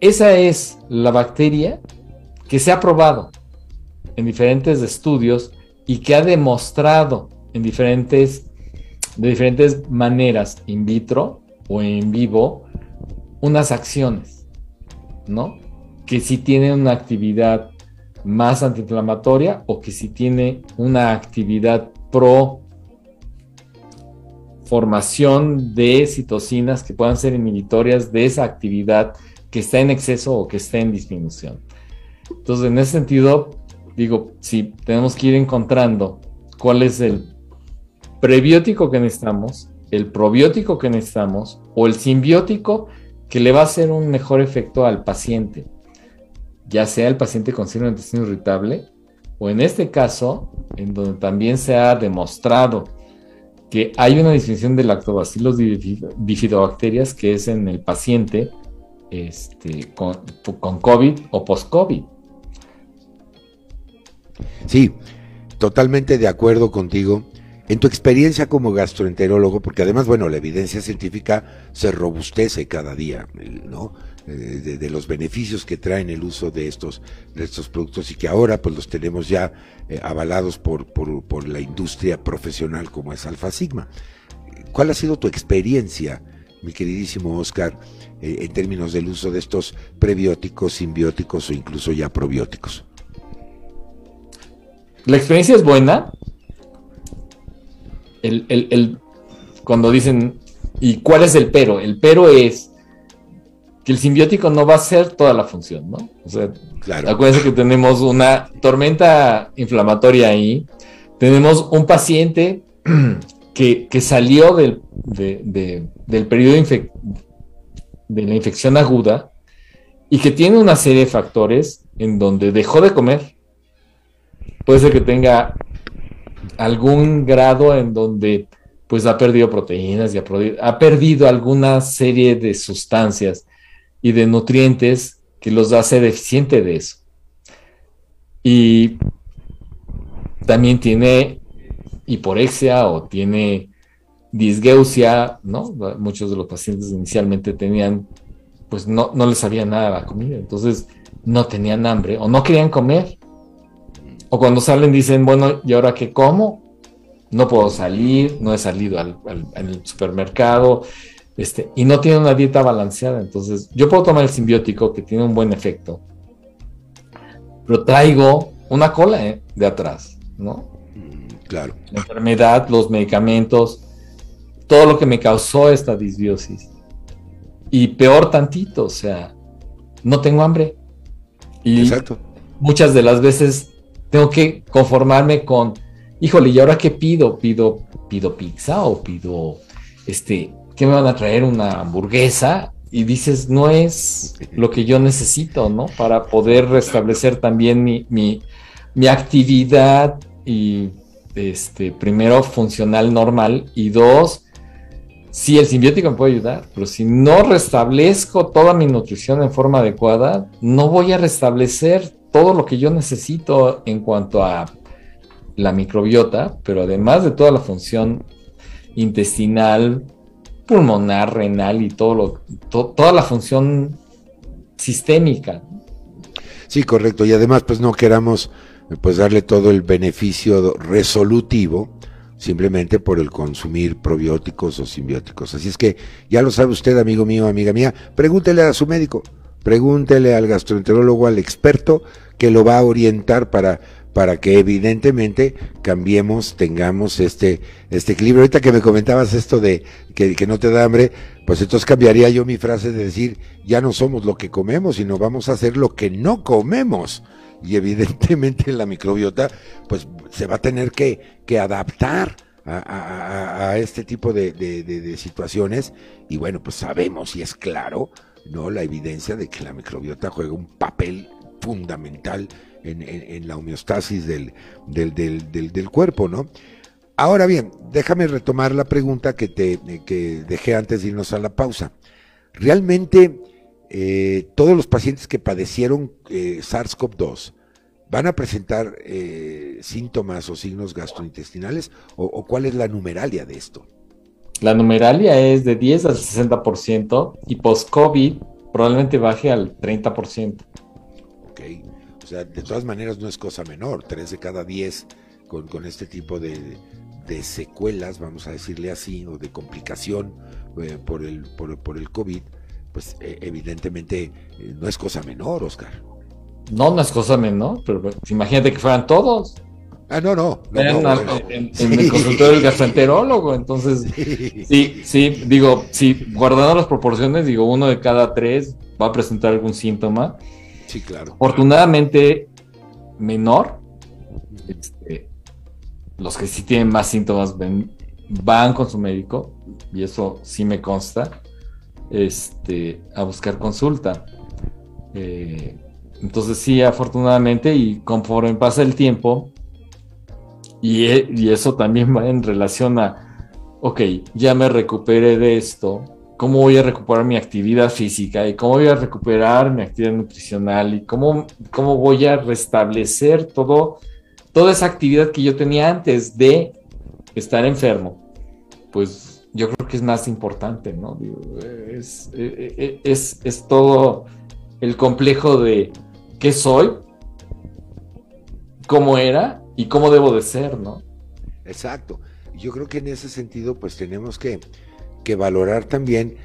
esa es la bacteria que se ha probado en diferentes estudios y que ha demostrado en diferentes, de diferentes maneras, in vitro o en vivo, unas acciones, ¿no? Que si tiene una actividad más antiinflamatoria o que si tiene una actividad pro formación de citocinas que puedan ser inhibitorias de esa actividad que está en exceso o que está en disminución. Entonces, en ese sentido, digo, si tenemos que ir encontrando cuál es el prebiótico que necesitamos, el probiótico que necesitamos o el simbiótico que le va a hacer un mejor efecto al paciente, ya sea el paciente con síndrome de intestino irritable o en este caso, en donde también se ha demostrado que hay una disminución de lactobacilos bifidobacterias que es en el paciente este, con, con COVID o post-COVID. Sí, totalmente de acuerdo contigo. En tu experiencia como gastroenterólogo, porque además, bueno, la evidencia científica se robustece cada día, ¿no? Eh, de, los beneficios que traen el uso de estos, de estos productos y que ahora pues los tenemos ya eh, avalados por, por, la industria profesional como es Alfa Sigma. ¿Cuál ha sido tu experiencia, mi queridísimo Oscar, eh, en términos del uso de estos prebióticos, simbióticos o incluso ya probióticos? La experiencia es buena. El, cuando dicen ¿Y cuál es el pero? El pero es que el simbiótico no va a hacer toda la función, ¿no? O sea, claro. acuérdense que tenemos una tormenta inflamatoria ahí, tenemos un paciente que, salió del, del periodo de la infección aguda y que tiene una serie de factores en donde dejó de comer. Puede ser que tenga algún grado en donde pues ha perdido proteínas y ha, perdido alguna serie de sustancias y de nutrientes que los hace deficiente de eso. Y también tiene hiporexia o tiene disgeusia, ¿no? Muchos de los pacientes inicialmente tenían, pues no, no les sabía nada la comida, entonces no tenían hambre o no querían comer. O cuando salen dicen, bueno, ¿y ahora qué como? No puedo salir, no he salido al, supermercado, este, y no tiene una dieta balanceada. Entonces, yo puedo tomar el simbiótico que tiene un buen efecto, pero traigo una cola ¿eh? de atrás, ¿no? Claro. La enfermedad, los medicamentos, todo lo que me causó esta disbiosis. Y peor tantito, o sea, no tengo hambre. Y Exacto. muchas de las veces tengo que conformarme con, híjole, ¿y ahora qué pido? ¿Pido, pido pizza o pido, este, qué me van a traer? ¿Una hamburguesa? Y dices, no es lo que yo necesito, ¿no? Para poder restablecer también mi, mi, actividad y este, primero, funcional normal y dos, sí, el simbiótico me puede ayudar, pero si no restablezco toda mi nutrición en forma adecuada, no voy a restablecer todo lo que yo necesito en cuanto a la microbiota, pero además de toda la función intestinal, pulmonar, renal y todo lo, toda la función sistémica. Sí, correcto. Y además, pues no queramos pues darle todo el beneficio resolutivo simplemente por el consumir probióticos o simbióticos. Así es que ya lo sabe usted, amigo mío, amiga mía, pregúntele a su médico, pregúntele al gastroenterólogo, al experto que lo va a orientar para para que evidentemente cambiemos, tengamos este, este equilibrio. Ahorita que me comentabas esto de que, no te da hambre, pues entonces cambiaría yo mi frase de decir, ya no somos lo que comemos, sino vamos a hacer lo que no comemos. Y evidentemente la microbiota pues se va a tener que, que adaptar a, a, este tipo de, de, situaciones. Y bueno pues sabemos y es claro no la evidencia de que la microbiota juega un papel fundamental en, la homeostasis del, del, del, del, cuerpo no ahora bien déjame retomar la pregunta que te que dejé antes de irnos a la pausa realmente eh, todos los pacientes que padecieron eh, SARS-CoV-2 van a presentar eh, síntomas o signos gastrointestinales o, cuál es la numeralia de esto? La numeralia es de 10 al 60% y post-COVID probablemente baje al 30%. O sea, de todas maneras no es cosa menor, 3 de cada 10 con, con este tipo de, de, secuelas, vamos a decirle así, o de complicación por, el, por, por el COVID pues eh, evidentemente eh, no es cosa menor, Oscar. No, no es cosa menor, pero pues, imagínate que fueran todos. Ah, no, no. en, el consultorio del gastroenterólogo, entonces, sí. sí, digo, sí, guardando las proporciones, digo, uno de cada tres va a presentar algún síntoma. Sí, claro. Afortunadamente, menor, este, los que sí tienen más síntomas van con su médico, y eso sí me consta este, a buscar consulta. Eh, entonces sí, afortunadamente, y conforme pasa el tiempo, y, y, eso también va en relación a, ok, ya me recuperé de esto, ¿cómo voy a recuperar mi actividad física? ¿Y cómo voy a recuperar mi actividad nutricional? ¿Y cómo, cómo voy a restablecer todo, toda esa actividad que yo tenía antes de estar enfermo? Pues yo creo que es más importante, ¿no? es, eh, eh, es, es, todo el complejo de qué soy, cómo era y cómo debo de ser, ¿no? Exacto. Yo creo que en ese sentido, pues tenemos que, que valorar también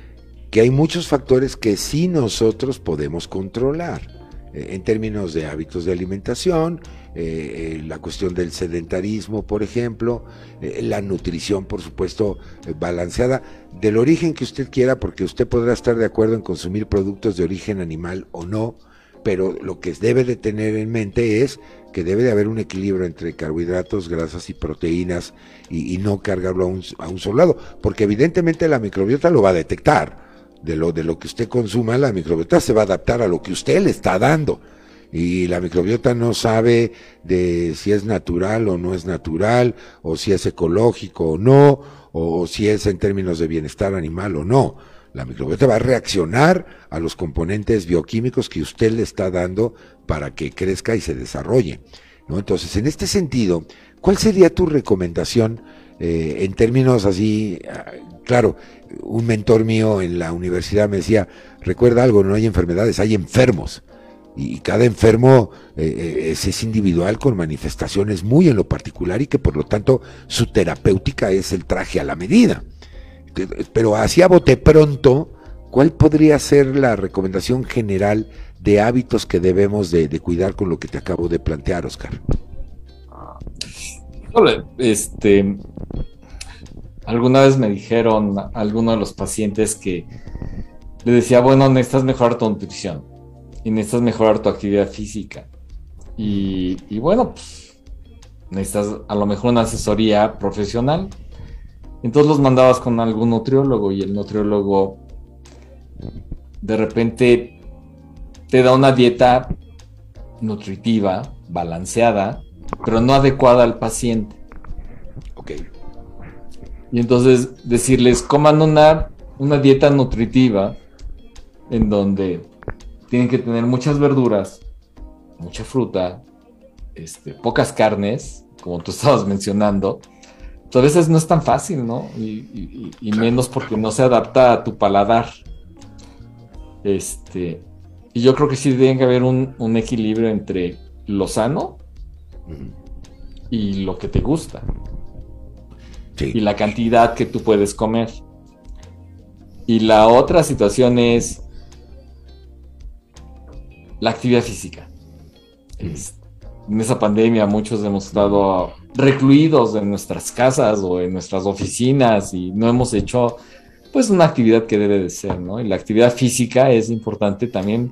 que hay muchos factores que sí nosotros podemos controlar. eh, en términos de hábitos de alimentación, eh, eh, la cuestión del sedentarismo, por ejemplo, la nutrición, por supuesto, balanceada, del origen que usted quiera, porque usted podrá estar de acuerdo en consumir productos de origen animal o no, pero lo que debe de tener en mente es que debe de haber un equilibrio entre carbohidratos, grasas y proteínas y, no cargarlo a un, solo lado, porque evidentemente la microbiota lo va a detectar de lo, de lo que usted consuma, la microbiota se va a adaptar a lo que usted le está dando. Y la microbiota no sabe de si es natural o no es natural, o si es ecológico o no, o si es en términos de bienestar animal o no. La microbiota va a reaccionar a los componentes bioquímicos que usted le está dando para que crezca y se desarrolle. ¿no? Entonces, en este sentido, ¿cuál sería tu recomendación eh, en términos así, ah, claro, un mentor mío en la universidad me decía, recuerda algo, no hay enfermedades, hay enfermos. Y cada enfermo eh, eh, es, individual con manifestaciones muy en lo particular y que por lo tanto su terapéutica es el traje a la medida. Pero hacia bote pronto, ¿cuál podría ser la recomendación general de hábitos que debemos de, cuidar con lo que te acabo de plantear, Oscar? Este, alguna vez me dijeron algunos de los pacientes que le decía, bueno, necesitas mejorar tu nutrición y necesitas mejorar tu actividad física. Y, bueno, pues necesitas a lo mejor una asesoría profesional. Entonces los mandabas con algún nutriólogo y el nutriólogo de repente te da una dieta nutritiva, balanceada, pero no adecuada al paciente. Ok. Y entonces decirles, coman una, una dieta nutritiva en donde tienen que tener muchas verduras, mucha fruta, este, pocas carnes, como tú estabas mencionando. a veces no es tan fácil, ¿no? Y, menos porque no se adapta a tu paladar. Este, y yo creo que sí tiene que haber un, un equilibrio entre lo sano y lo que te gusta. Y la cantidad que tú puedes comer. Y la otra situación es la actividad física. en esa pandemia muchos hemos estado recluidos en nuestras casas o en nuestras oficinas y no hemos hecho pues una actividad que debe de ser, ¿no? Y la actividad física es importante también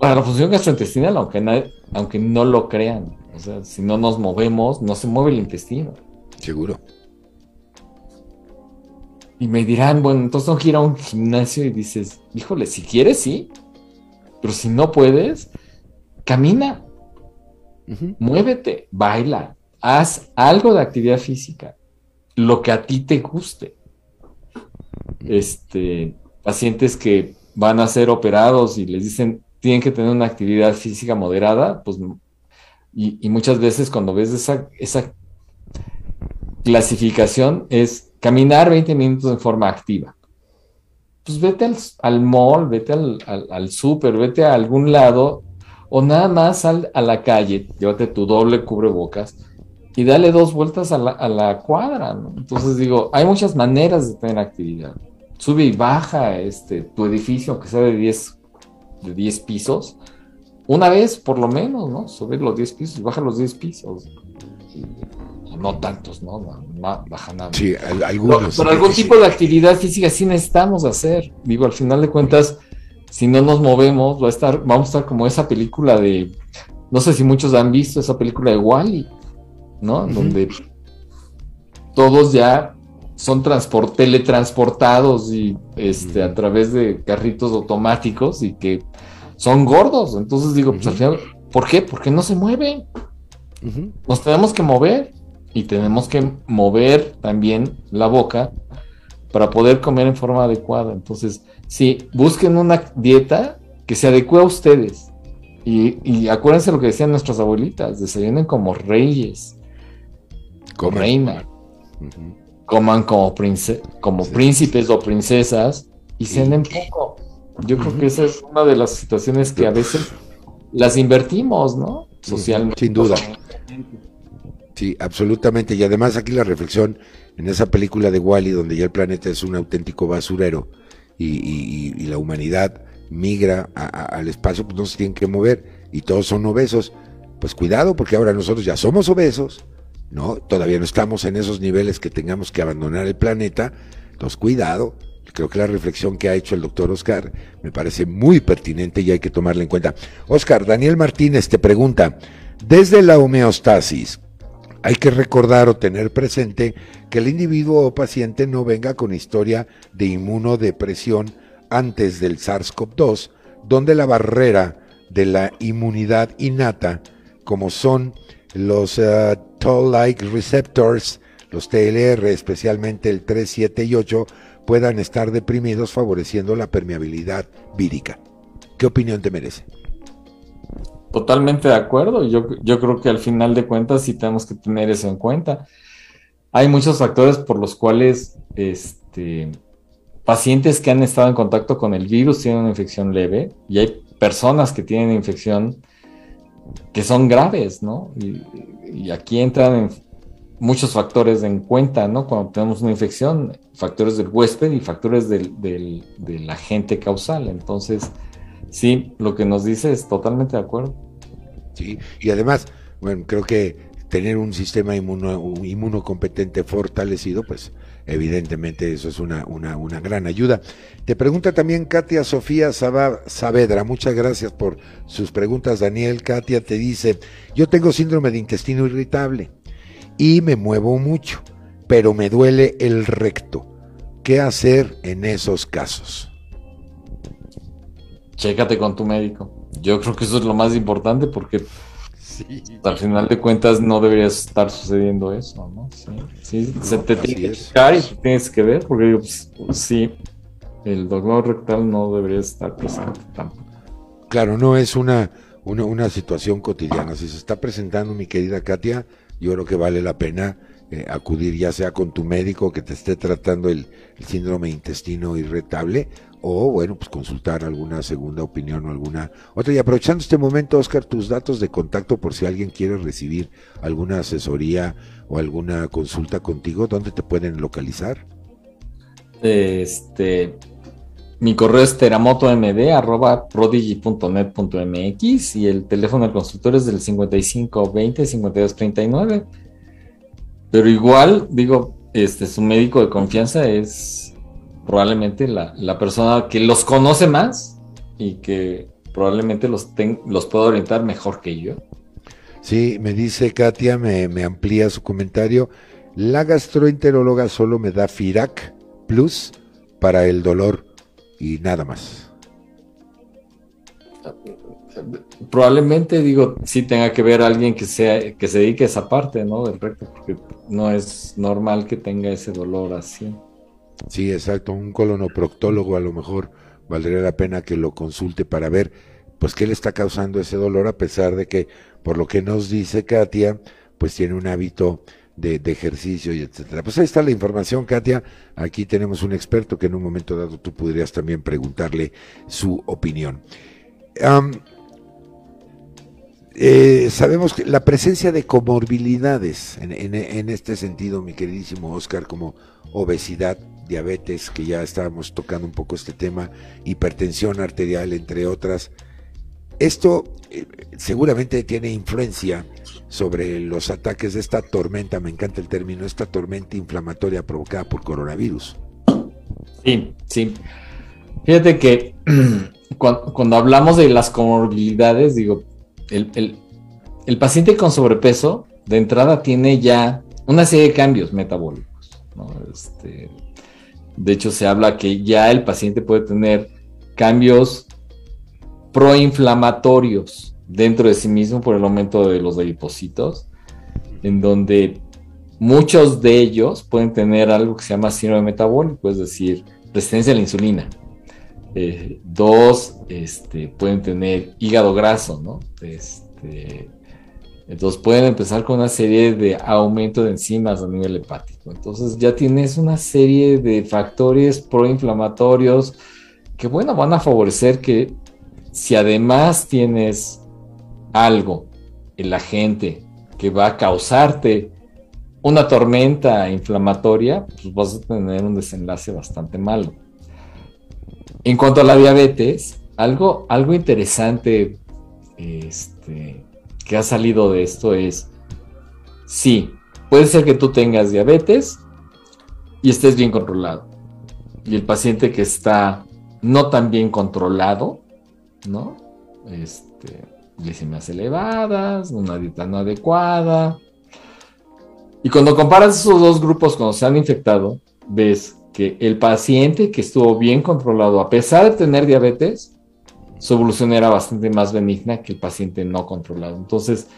para la función gastrointestinal, aunque, aunque no lo crean. O sea, si no nos movemos, no se mueve el intestino. Seguro. Y me dirán, bueno, entonces no ir a un gimnasio y dices, híjole, si quieres, sí. Pero si no puedes, camina. Muévete, baila, haz algo de actividad física, lo que a ti te guste. Este, pacientes que van a ser operados y les dicen tienen que tener una actividad física moderada, pues y, muchas veces cuando ves esa, esa clasificación es caminar 20 minutos de forma activa. Pues vete al, mall, vete al, al, súper, vete a algún lado o nada más sal a la calle, llévate tu doble cubrebocas y dale dos vueltas a la, a la cuadra. Entonces digo, hay muchas maneras de tener actividad. Sube y baja este, tu edificio, aunque sea de 10, de 10 pisos, una vez por lo menos, ¿no? Subir los 10 pisos y baja los 10 pisos. No tantos, ¿no? no, baja nada. Sí, algunos. Pero, algún tipo de actividad física sí necesitamos hacer. Digo, al final de cuentas, si no nos movemos, va a estar, vamos a estar como esa película de, no sé si muchos han visto esa película de Wally, ¿no? Donde todos ya son teletransportados y este, a través de carritos automáticos y que son gordos. Entonces digo, pues al final, ¿por qué? Porque no se mueven. Nos tenemos que mover y tenemos que mover también la boca para poder comer en forma adecuada. Entonces, sí, busquen una dieta que se adecue a ustedes. Y, acuérdense lo que decían nuestras abuelitas, desayunen como reyes, como reina, coman como, como príncipes o princesas y cenen poco. Yo creo que esa es una de las situaciones que a veces las invertimos, ¿no? Socialmente. Sin duda. Sí, absolutamente. Y además aquí la reflexión en esa película de Wally, donde ya el planeta es un auténtico basurero y, la humanidad migra al espacio, pues no se tienen que mover. y todos son obesos. Pues cuidado, porque ahora nosotros ya somos obesos, ¿no? Todavía no estamos en esos niveles que tengamos que abandonar el planeta. Entonces, cuidado. Creo que la reflexión que ha hecho el doctor Oscar me parece muy pertinente y hay que tomarla en cuenta. Oscar, Daniel Martínez te pregunta, desde la homeostasis, hay que recordar o tener presente que el individuo o paciente no venga con historia de inmunodepresión antes del SARS-CoV-2, donde la barrera de la inmunidad innata, como son los uh, Toll-like receptors, los TLR, especialmente el 3, 7 y 8, puedan estar deprimidos favoreciendo la permeabilidad vírica. ¿Qué opinión te merece? Totalmente de acuerdo. Yo, yo creo que al final de cuentas sí tenemos que tener eso en cuenta. Hay muchos factores por los cuales este, pacientes que han estado en contacto con el virus tienen una infección leve y hay personas que tienen infección que son graves, ¿no? Y, aquí entran muchos factores en cuenta, ¿no? Cuando tenemos una infección, factores del huésped y factores del, del, agente causal. Entonces, sí, lo que nos dice es totalmente de acuerdo. Sí, y además, bueno, creo que tener un sistema inmuno, inmunocompetente fortalecido, pues evidentemente eso es una, una, una, gran ayuda. Te pregunta también Katia Sofía Saavedra, muchas gracias por sus preguntas Daniel. Katia te dice, yo tengo síndrome de intestino irritable y me muevo mucho, pero me duele el recto. ¿Qué hacer en esos casos? Chécate con tu médico. Yo creo que eso es lo más importante porque al final de cuentas no debería estar sucediendo eso, ¿no? Sí, se te tiene que y tienes que ver, porque pues, sí, el dolor rectal no debería estar presente tampoco. Claro, no es una, una, una situación cotidiana. Si se está presentando, mi querida Katia, yo creo que vale la pena eh, acudir ya sea con tu médico que te esté tratando el, síndrome intestino irritable o bueno, pues consultar alguna segunda opinión o alguna otra. Y aprovechando este momento, Oscar, tus datos de contacto por si alguien quiere recibir alguna asesoría o alguna consulta contigo, ¿dónde te pueden localizar? Este, mi correo es teramotomd.prodigy.net.mx y el teléfono del consultor es del 5520 5239. Pero igual, digo, este, su médico de confianza es probablemente la, persona que los conoce más y que probablemente los, los pueda orientar mejor que yo. Sí, me dice Katia, me, me amplía su comentario. La gastroenteróloga solo me da Firac Plus para el dolor y nada más probablemente digo, sí tenga que ver alguien que sea, que se dedique a esa parte, ¿no? Del recto, porque no es normal que tenga ese dolor así. Sí, exacto, un colonoproctólogo a lo mejor valdría la pena que lo consulte para ver pues qué le está causando ese dolor a pesar de que por lo que nos dice Katia, pues tiene un hábito de, ejercicio y etcétera. Pues ahí está la información, Katia. Aquí tenemos un experto que en un momento dado tú podrías también preguntarle su opinión. Eh, sabemos que la presencia de comorbilidades en, este sentido, mi queridísimo Oscar, como obesidad, diabetes, que ya estábamos tocando un poco este tema, hipertensión arterial, entre otras, esto eh, seguramente tiene influencia sobre los ataques de esta tormenta, me encanta el término, esta tormenta inflamatoria provocada por coronavirus. Sí, sí. Fíjate que cuando, cuando hablamos de las comorbilidades, digo, el, paciente con sobrepeso de entrada tiene ya una serie de cambios metabólicos. Este, de hecho, se habla que ya el paciente puede tener cambios proinflamatorios dentro de sí mismo por el aumento de los adipocitos, en donde muchos de ellos pueden tener algo que se llama síndrome metabólico, es decir, resistencia a la insulina. Eh, dos, este, pueden tener hígado graso, ¿no? Este, entonces pueden empezar con una serie de aumento de enzimas a nivel hepático. Entonces ya tienes una serie de factores proinflamatorios que, bueno, van a favorecer que si además tienes algo, el agente que va a causarte una tormenta inflamatoria, pues vas a tener un desenlace bastante malo. En cuanto a la diabetes, algo, algo interesante este, que ha salido de esto es, sí, puede ser que tú tengas diabetes y estés bien controlado. Y el paciente que está no tan bien controlado, ¿no? Este, elevadas, una dieta no adecuada. Y cuando comparas esos dos grupos cuando se han infectado, ves que el paciente que estuvo bien controlado, a pesar de tener diabetes, su evolución era bastante más benigna que el paciente no controlado. Entonces,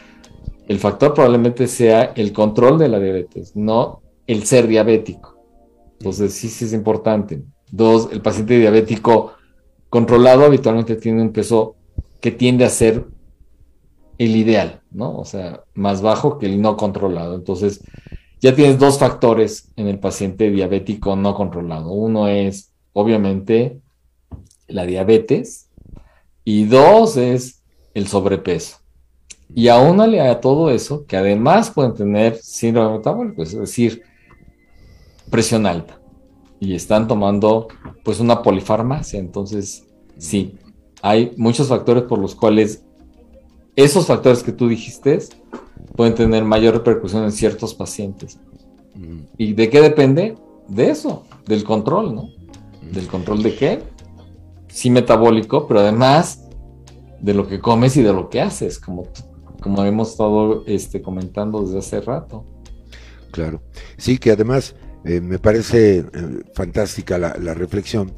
el factor probablemente sea el control de la diabetes, no el ser diabético. Entonces, sí, sí es importante. Dos, el paciente diabético controlado habitualmente tiene un peso que tiende a ser el ideal, ¿no? O sea, más bajo que el no controlado. Entonces, ya tienes dos factores en el paciente diabético no controlado. Uno es, obviamente, la diabetes y dos es el sobrepeso. Y aúnale a todo eso, que además pueden tener síndrome metabólico, es decir, presión alta. Y están tomando pues una polifarmacia. Entonces, sí, hay muchos factores por los cuales esos factores que tú dijiste pueden tener mayor repercusión en ciertos pacientes. ¿Y de qué depende? De eso, del control, ¿no? ¿Del control de qué? Sí metabólico, pero además de lo que comes y de lo que haces, como, como hemos estado este, comentando desde hace rato. Claro. Sí, que además eh, me parece eh, fantástica la, la, reflexión,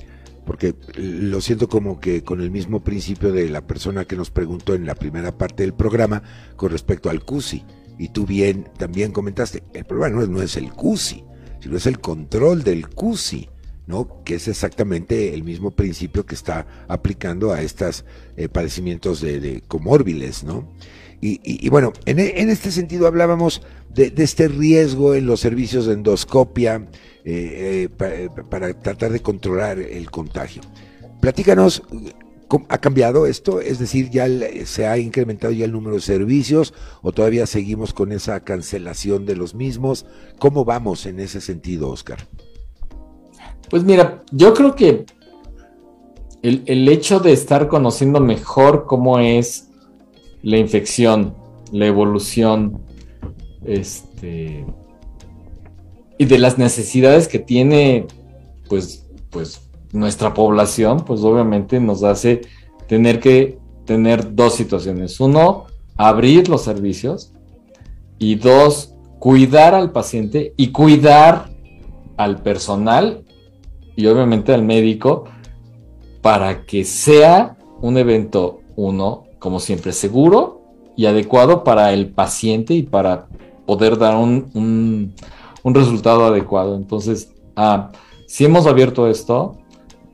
porque lo siento como que con el mismo principio de la persona que nos preguntó en la primera parte del programa con respecto al CUSI. Y tú bien también comentaste, el problema no es, no es el CUSI, sino es el control del CUSI. ¿No? que es exactamente el mismo principio que está aplicando a estos eh, padecimientos de, comórbiles, ¿no? Y, bueno, en, este sentido hablábamos de, este riesgo en los servicios de endoscopia eh, eh, para, tratar de controlar el contagio. Platícanos, ¿ha cambiado esto? Es decir, ¿ya se ha incrementado ya el número de servicios o todavía seguimos con esa cancelación de los mismos? ¿Cómo vamos en ese sentido, Oscar? Pues mira, yo creo que el, el hecho de estar conociendo mejor cómo es la infección, la evolución, este, y de las necesidades que tiene, pues, pues, nuestra población, pues obviamente nos hace tener que tener dos situaciones. Uno, abrir los servicios y dos, cuidar al paciente y cuidar al personal y obviamente al médico para que sea un evento, uno, como siempre, seguro y adecuado para el paciente y para poder dar un, resultado adecuado. Entonces, si hemos abierto esto,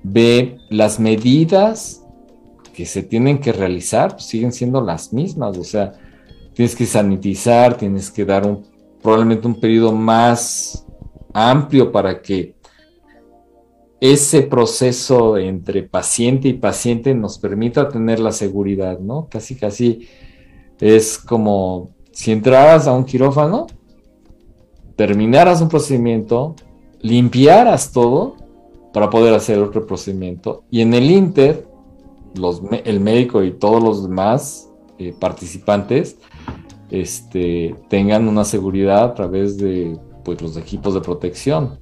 ve las medidas que se tienen que realizar, siguen siendo las mismas. O sea, tienes que sanitizar, tienes que dar un, probablemente un periodo más amplio para que ese proceso entre paciente y paciente nos permita tener la seguridad, ¿no? Casi, casi es como si entraras a un quirófano, terminaras un procedimiento, limpiaras todo para poder hacer otro procedimiento y en el Inter, el médico y todos los demás eh, participantes este, tengan una seguridad a través de pues, los equipos de protección.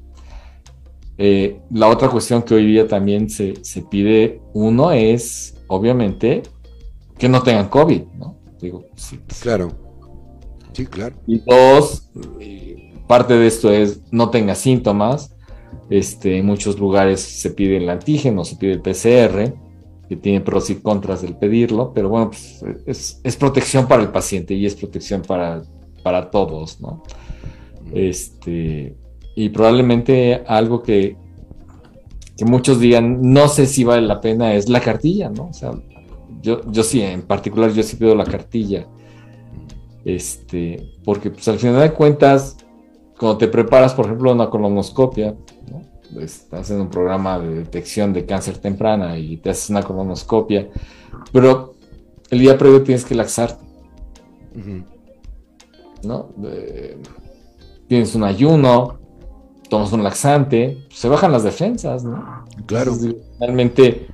Eh, la otra cuestión que hoy día también se, pide, uno es, obviamente, que no tengan COVID, ¿no? Digo, sí. Claro. Sí, claro. Y dos, eh, parte de esto es no tenga síntomas. Este, en muchos lugares se pide el antígeno, se pide el PCR, que tiene pros y contras del pedirlo, pero bueno, pues, es, es, protección para el paciente y es protección para, para todos, ¿no? Este, y probablemente algo que, que muchos digan, no sé si vale la pena, es la cartilla, ¿no? O sea, yo, yo sí, en particular, yo sí pido la cartilla. Este, porque pues al final de cuentas, cuando te preparas, por ejemplo, una colonoscopia, ¿no? estás en un programa de detección de cáncer temprana y te haces una colonoscopia, pero el día previo tienes que laxarte. ¿No? tienes un ayuno, tomas un laxante, se bajan las defensas, ¿no? Claro. realmente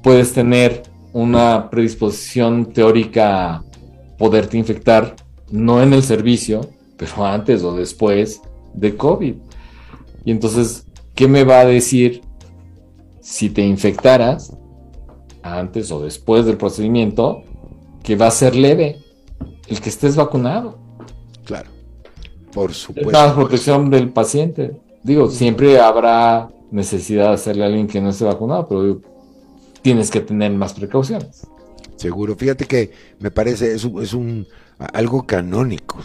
puedes tener una predisposición teórica a poderte infectar, no en el servicio, pero antes o después de COVID. Y entonces, ¿qué me va a decir si te infectaras antes o después del procedimiento que va a ser leve el que estés vacunado? Por supuesto. la protección del paciente. Digo, siempre habrá necesidad de hacerle a alguien que no esté vacunado, pero tienes que tener más precauciones. Seguro, fíjate que me parece, es, es un algo canónico.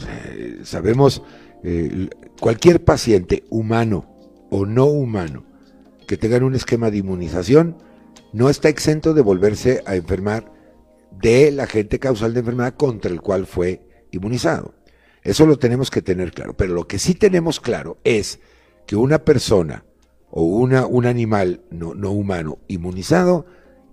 sabemos, eh, cualquier paciente humano o no humano que tenga un esquema de inmunización no está exento de volverse a enfermar del agente causal de enfermedad contra el cual fue inmunizado. Eso lo tenemos que tener claro. Pero lo que sí tenemos claro es que una persona o una, un animal no, no humano inmunizado,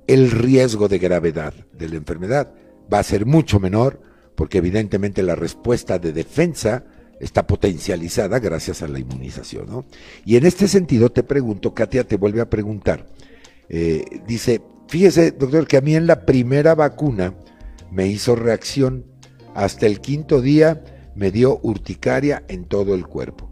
el riesgo de gravedad de la enfermedad va a ser mucho menor porque evidentemente la respuesta de defensa está potencializada gracias a la inmunización. Y en este sentido te pregunto, Katia te vuelve a preguntar, eh, dice, fíjese doctor que a mí en la primera vacuna me hizo reacción, hasta el quinto día me dio urticaria en todo el cuerpo.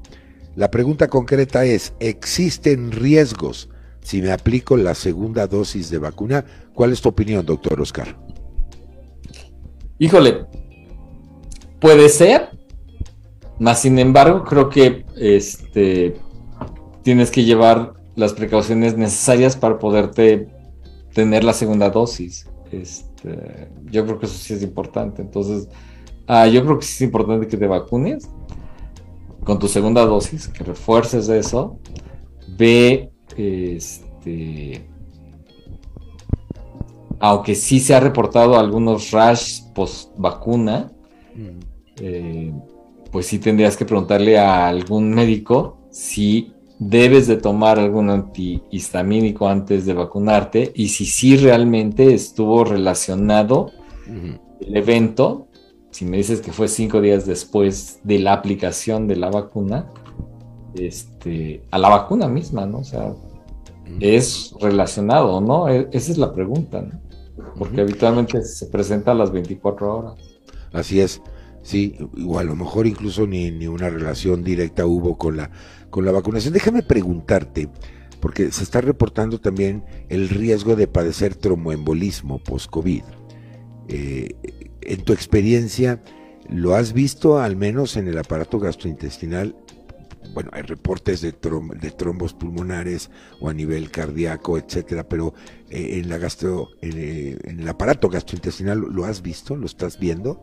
La pregunta concreta es, ¿existen riesgos si me aplico la segunda dosis de vacuna? ¿Cuál es tu opinión, doctor Oscar? Híjole, Puede ser, más sin embargo, creo que este, tienes que llevar las precauciones necesarias para poderte tener la segunda dosis. Este, yo creo que eso sí es importante. Entonces, ah, yo creo que sí es importante que te vacunes con tu segunda dosis, que refuerces eso. Ve, este, aunque sí se ha reportado algunos rash post vacuna, eh, pues sí tendrías que preguntarle a algún médico si debes de tomar algún antihistamínico antes de vacunarte y si sí realmente estuvo relacionado el evento, si me dices que fue cinco días después de la aplicación de la vacuna, este, a la vacuna misma, ¿no? O sea, ¿es relacionado o no? E-, esa es la pregunta, ¿no? Porque habitualmente se presenta a las 24 horas. Así es. Sí, o a lo mejor incluso ni, ni una relación directa hubo con la, con la vacunación. Déjame preguntarte, porque se está reportando también el riesgo de padecer tromboembolismo post-COVID. Eh, en tu experiencia, ¿lo has visto al menos en el aparato gastrointestinal? Bueno, hay reportes de, trombos pulmonares o a nivel cardíaco, etcétera, pero eh, en la gastro, eh, el aparato gastrointestinal, ¿lo has visto? ¿Lo estás viendo?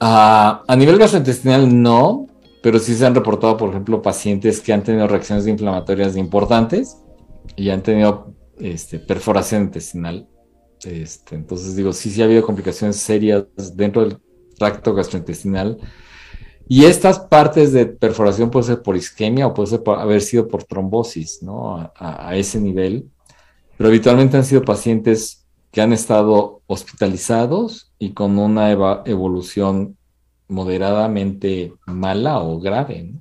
Ah, a nivel gastrointestinal no, pero sí se han reportado, por ejemplo, pacientes que han tenido reacciones inflamatorias importantes y han tenido este, perforación intestinal. Este, entonces digo, sí, sí ha habido complicaciones serias dentro del tracto gastrointestinal. Y estas partes de perforación puede ser por isquemia o puede ser por haber sido por trombosis, ¿no? A, a ese nivel. Pero habitualmente han sido pacientes que han estado hospitalizados y con una evolución moderadamente mala o grave.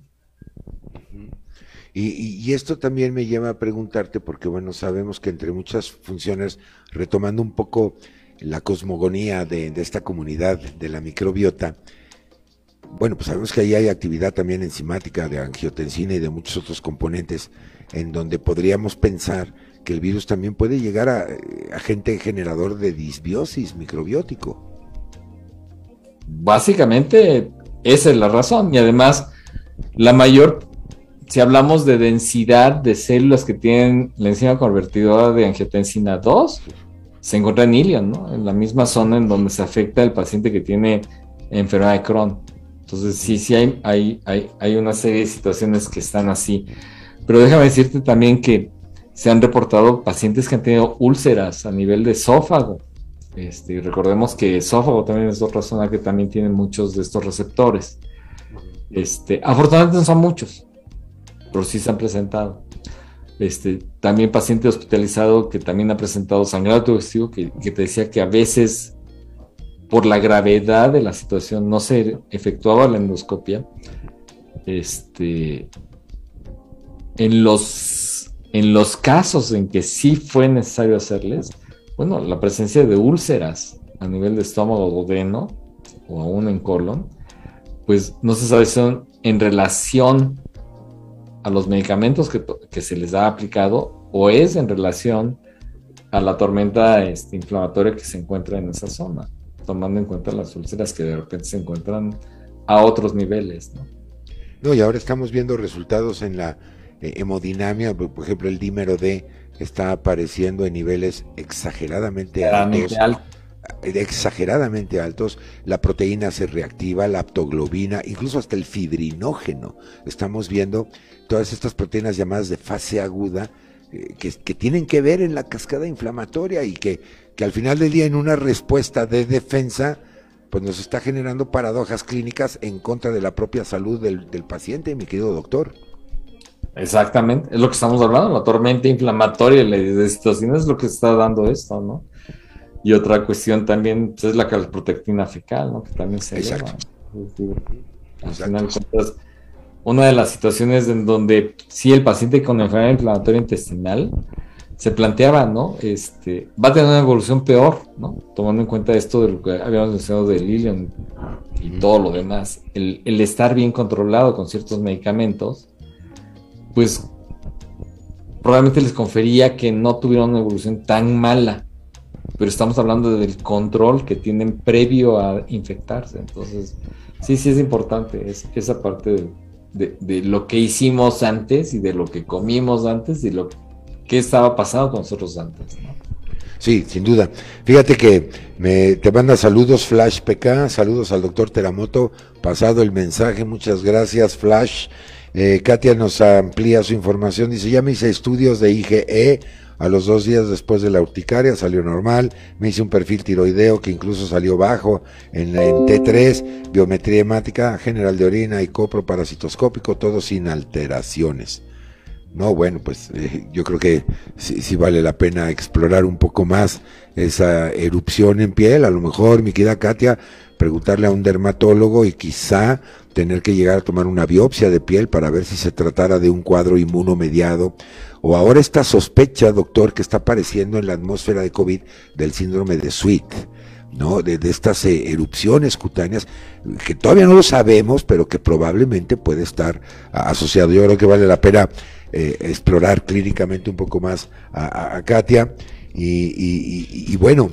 Y, esto también me lleva a preguntarte, porque bueno, sabemos que entre muchas funciones, retomando un poco la cosmogonía de, de, esta comunidad de la microbiota, bueno, pues sabemos que ahí hay actividad también enzimática de angiotensina y de muchos otros componentes en donde podríamos pensar que el virus también puede llegar a agente generador de disbiosis microbiótico. Básicamente, esa es la razón. Y además, la mayor, si hablamos de densidad de células que tienen la enzima convertidora de angiotensina 2, se encuentra en ilion, ¿no? En la misma zona en donde se afecta el paciente que tiene enfermedad de Crohn. Entonces, sí, sí hay, hay, hay, hay una serie de situaciones que están así. Pero déjame decirte también que se han reportado pacientes que han tenido úlceras a nivel de esófago. Este, recordemos que esófago también es otra zona que también tiene muchos de estos receptores. Este, afortunadamente no son muchos, pero sí se han presentado. Este, también paciente hospitalizado que también ha presentado sangrado digestivo, que, que te decía que a veces por la gravedad de la situación no se efectuaba la endoscopia. Este, en los en los casos en que sí fue necesario hacerles, bueno, la presencia de úlceras a nivel de estómago o o aún en colon, pues no se sabe si son en relación a los medicamentos que, que se les ha aplicado o es en relación a la tormenta este, inflamatoria que se encuentra en esa zona, tomando en cuenta las úlceras que de repente se encuentran a otros niveles, ¿no? No, y ahora estamos viendo resultados en la eh, hemodinamia, por, ejemplo, el dímero D está apareciendo en niveles exageradamente altos. Exageradamente altos, la proteína se reactiva, la aptoglobina, incluso hasta el fibrinógeno. Estamos viendo todas estas proteínas llamadas de fase aguda eh, que, tienen que ver en la cascada inflamatoria y que, que al final del día en una respuesta de defensa pues nos está generando paradojas clínicas en contra de la propia salud del, paciente, mi querido doctor. Exactamente, es lo que estamos hablando, la tormenta inflamatoria, la situación es lo que está dando esto, ¿no? Y otra cuestión también pues, es la calprotectina fecal, ¿no? Que también se Exacto. Al final una de las situaciones en donde si el paciente con enfermedad inflamatoria intestinal se planteaba, ¿no? Este, va a tener una evolución peor, ¿no? Tomando en cuenta esto de lo que habíamos mencionado de Lilian y todo lo demás, el, estar bien controlado con ciertos medicamentos, pues probablemente les confería que no tuvieran una evolución tan mala, pero estamos hablando del control que tienen previo a infectarse, entonces sí, sí es importante es, esa parte de, lo que hicimos antes y de lo que comimos antes y lo que estaba pasando con nosotros antes. Sí, sin duda. Fíjate que me, te manda saludos Flash PK, saludos al doctor Teramoto, pasado el mensaje, muchas gracias Flash. Eh, Katia nos amplía su información, dice, ya me hice estudios de IgE, a los dos días después de la urticaria salió normal, me hice un perfil tiroideo que incluso salió bajo en, en T3, biometría hemática, general de orina y copro parasitoscópico, todo sin alteraciones. No, bueno, pues eh, yo creo que sí, vale la pena explorar un poco más esa erupción en piel. A lo mejor, mi querida Katia, preguntarle a un dermatólogo y quizá tener que llegar a tomar una biopsia de piel para ver si se tratara de un cuadro inmunomediado. O ahora esta sospecha, doctor, que está apareciendo en la atmósfera de COVID del síndrome de Sweet. ¿no? De, estas eh, erupciones cutáneas, que todavía no lo sabemos, pero que probablemente puede estar asociado. Yo creo que vale la pena eh, explorar clínicamente un poco más a, Katia. Y, bueno,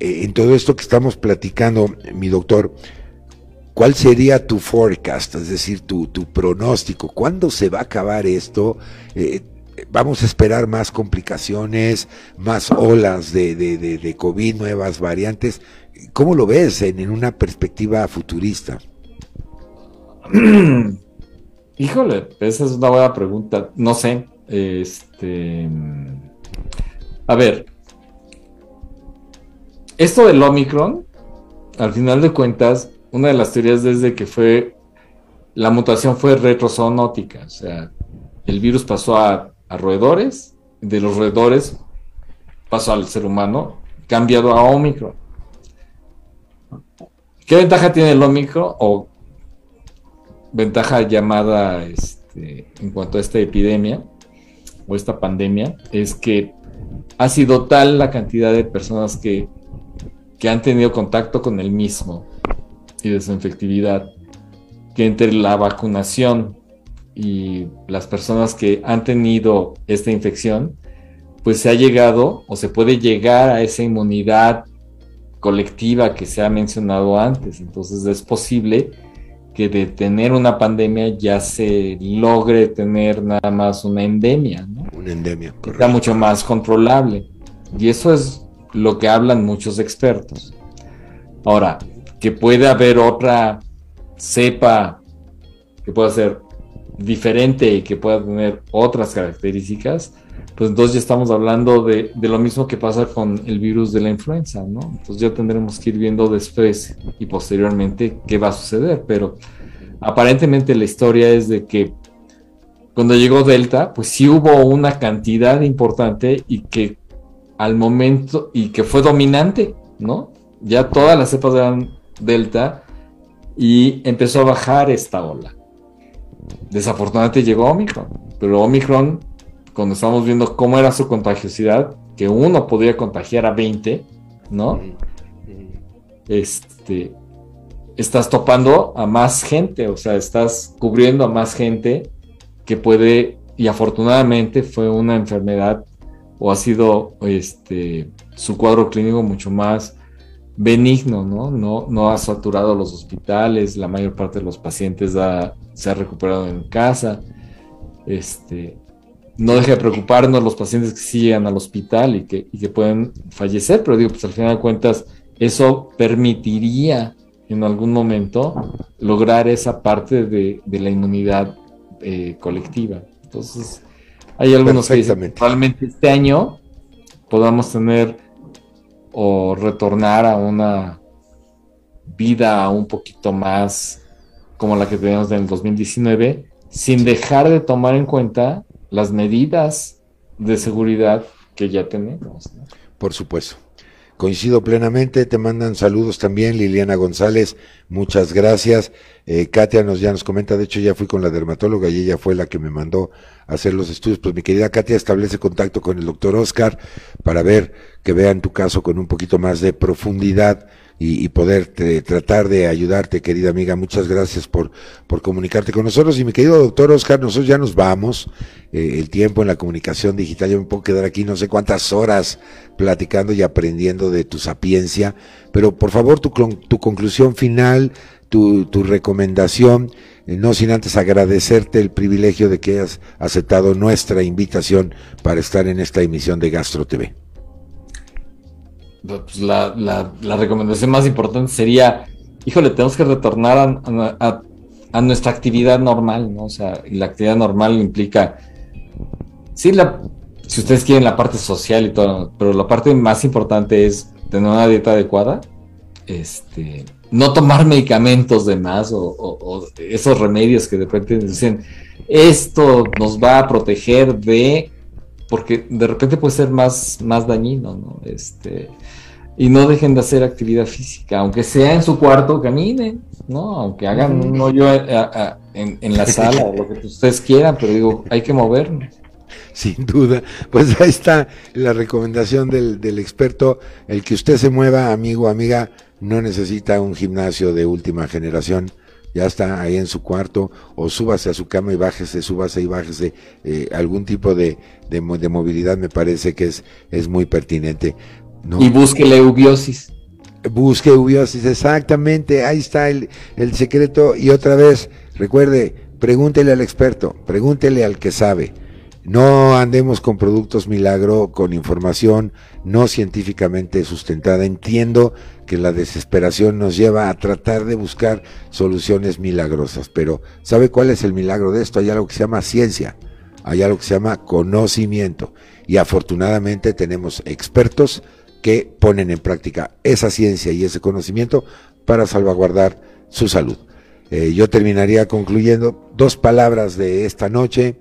eh, en todo esto que estamos platicando, mi doctor, ¿cuál sería tu forecast, es decir, tu, pronóstico? ¿Cuándo se va a acabar esto? Eh, ¿Vamos a esperar más complicaciones, más olas de, COVID, nuevas variantes? ¿Cómo lo ves en, en una perspectiva futurista? Híjole, esa es una buena pregunta. No sé. Este. A ver. Esto del Omicron, al final de cuentas, una de las teorías desde que fue. La mutación fue retrozoonótica. O sea, el virus pasó a, roedores, de los roedores pasó al ser humano, cambiado a Omicron. ¿Qué ventaja tiene el Omicron? O ventaja llamada este, en cuanto a esta epidemia o esta pandemia es que ha sido tal la cantidad de personas que, que han tenido contacto con el mismo y de su infectividad que entre la vacunación y las personas que han tenido esta infección, pues se ha llegado o se puede llegar a esa inmunidad colectiva que se ha mencionado antes. Entonces es posible que de tener una pandemia ya se logre tener nada más una endemia. Una endemia, correcto. Está mucho más controlable. Y eso es lo que hablan muchos expertos. Ahora, que puede haber otra cepa que pueda ser diferente y que pueda tener otras características, pues entonces ya estamos hablando de, de, lo mismo que pasa con el virus de la influenza, ¿no? Entonces ya tendremos que ir viendo después y posteriormente qué va a suceder, pero aparentemente la historia es de que cuando llegó Delta, pues sí hubo una cantidad importante y que al momento, y que fue dominante, ¿no? Ya todas las cepas eran Delta y empezó a bajar esta ola. Desafortunadamente llegó Omicron, pero Omicron cuando estamos viendo cómo era su contagiosidad, que uno podría contagiar a 20, ¿no? Este, estás topando a más gente, o sea, estás cubriendo a más gente que puede, y afortunadamente fue una enfermedad o ha sido este, su cuadro clínico mucho más benigno, ¿no? No, no ha saturado los hospitales, la mayor parte de los pacientes se ha recuperado en casa. Este, no deja de preocuparnos los pacientes que sí llegan al hospital y que, y que pueden fallecer, pero digo, pues al final de cuentas, eso permitiría en algún momento lograr esa parte de, la inmunidad eh, colectiva. Entonces, hay algunos que realmente este año podamos tener o retornar a una vida un poquito más como la que teníamos en el 2019, sin dejar de tomar en cuenta las medidas de seguridad que ya tenemos. Por supuesto. Coincido plenamente, te mandan saludos también Liliana González, muchas gracias. Eh, Katia nos ya nos comenta, de hecho ya fui con la dermatóloga y ella fue la que me mandó a hacer los estudios. Pues mi querida Katia establece contacto con el doctor Oscar para ver que vean tu caso con un poquito más de profundidad y, poder tratar de ayudarte, querida amiga. Muchas gracias por, por comunicarte con nosotros. Y mi querido doctor Oscar, nosotros ya nos vamos. Eh, el tiempo en la comunicación digital, yo me puedo quedar aquí no sé cuántas horas platicando y aprendiendo de tu sapiencia. Pero por favor, tu, tu conclusión final, tu, tu recomendación, eh, no sin antes agradecerte el privilegio de que hayas aceptado nuestra invitación para estar en esta emisión de Gastro TV pues la, la, recomendación más importante sería, híjole, tenemos que retornar a, a, nuestra actividad normal, ¿no? O sea, la actividad normal implica, sí, la, si ustedes quieren la parte social y todo, pero la parte más importante es tener una dieta adecuada, este, no tomar medicamentos de más o, o esos remedios que de repente dicen, esto nos va a proteger de porque de repente puede ser más, más dañino, ¿no? Este, y no dejen de hacer actividad física, aunque sea en su cuarto, caminen, ¿no? Aunque hagan un hoyo eh, en, en, la sala, lo que ustedes quieran, pero digo, hay que movernos. Sin duda, pues ahí está la recomendación del, del experto, el que usted se mueva, amigo, amiga, no necesita un gimnasio de última generación, ya está ahí en su cuarto, o súbase a su cama y bájese, súbase y bájese, eh, algún tipo de, de, de, movilidad me parece que es, es muy pertinente. Y busque la eubiosis. Busque eubiosis, exactamente, ahí está el, el secreto. Y otra vez, recuerde, pregúntele al experto, pregúntele al que sabe. No andemos con productos milagro, con información no científicamente sustentada. Entiendo que la desesperación nos lleva a tratar de buscar soluciones milagrosas, pero ¿sabe cuál es el milagro de esto? Hay algo que se llama ciencia, hay algo que se llama conocimiento y afortunadamente tenemos expertos que ponen en práctica esa ciencia y ese conocimiento para salvaguardar su salud. Eh, yo terminaría concluyendo dos palabras de esta noche,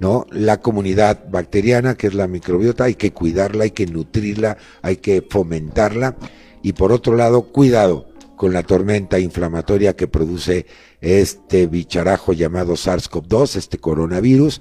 ¿no? La comunidad bacteriana, que es la microbiota, hay que cuidarla, hay que nutrirla, hay que fomentarla. Y por otro lado, cuidado con la tormenta inflamatoria que produce este bicharajo llamado SARS-CoV-2, este coronavirus.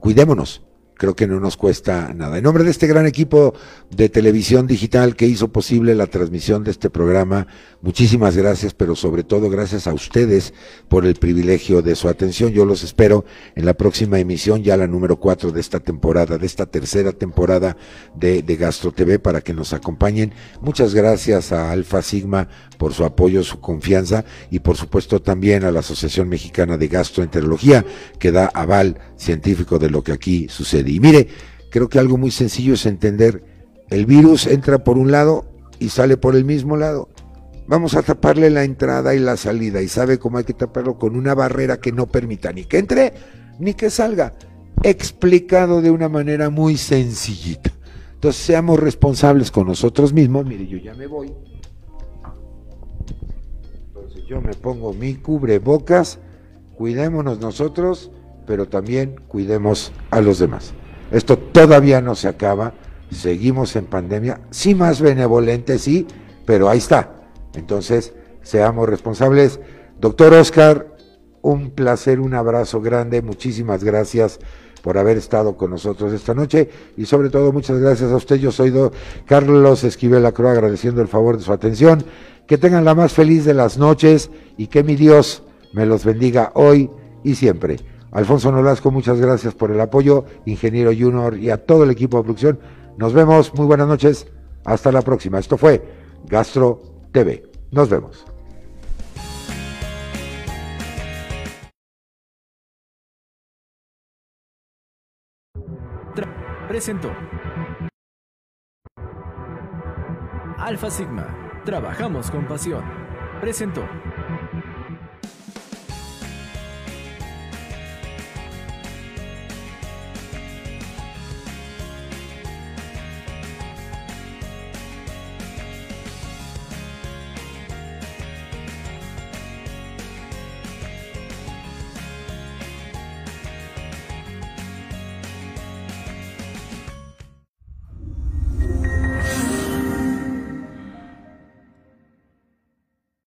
Cuidémonos, creo que no nos cuesta nada. En nombre de este gran equipo de televisión digital que hizo posible la transmisión de este programa, muchísimas gracias, pero sobre todo gracias a ustedes por el privilegio de su atención. Yo los espero en la próxima emisión, ya la número cuatro de esta temporada, de esta tercera temporada de, de Gastro TV para que nos acompañen. Muchas gracias a Alfa Sigma por su apoyo, su confianza y por supuesto también a la Asociación Mexicana de Gastroenterología que da aval científico de lo que aquí sucede. Y mire, creo que algo muy sencillo es entender, el virus entra por un lado y sale por el mismo lado. Vamos a taparle la entrada y la salida y sabe cómo hay que taparlo con una barrera que no permita ni que entre ni que salga. Explicado de una manera muy sencillita. Entonces seamos responsables con nosotros mismos. Mire, yo ya me voy yo me pongo mi cubrebocas, cuidémonos nosotros, pero también cuidemos a los demás. Esto todavía no se acaba, seguimos en pandemia, sí más benevolente, sí, pero ahí está. Entonces, seamos responsables. Doctor Oscar, un placer, un abrazo grande, muchísimas gracias por haber estado con nosotros esta noche y sobre todo muchas gracias a usted. Yo soy Carlos Esquivel Acroa agradeciendo el favor de su atención. Que tengan la más feliz de las noches y que mi Dios me los bendiga hoy y siempre. Alfonso Nolasco, muchas gracias por el apoyo, Ingeniero Junior y a todo el equipo de producción. Nos vemos, muy buenas noches, hasta la próxima. Esto fue Gastro TV. Nos vemos. presentó Alfa Sigma, trabajamos con pasión. Presentó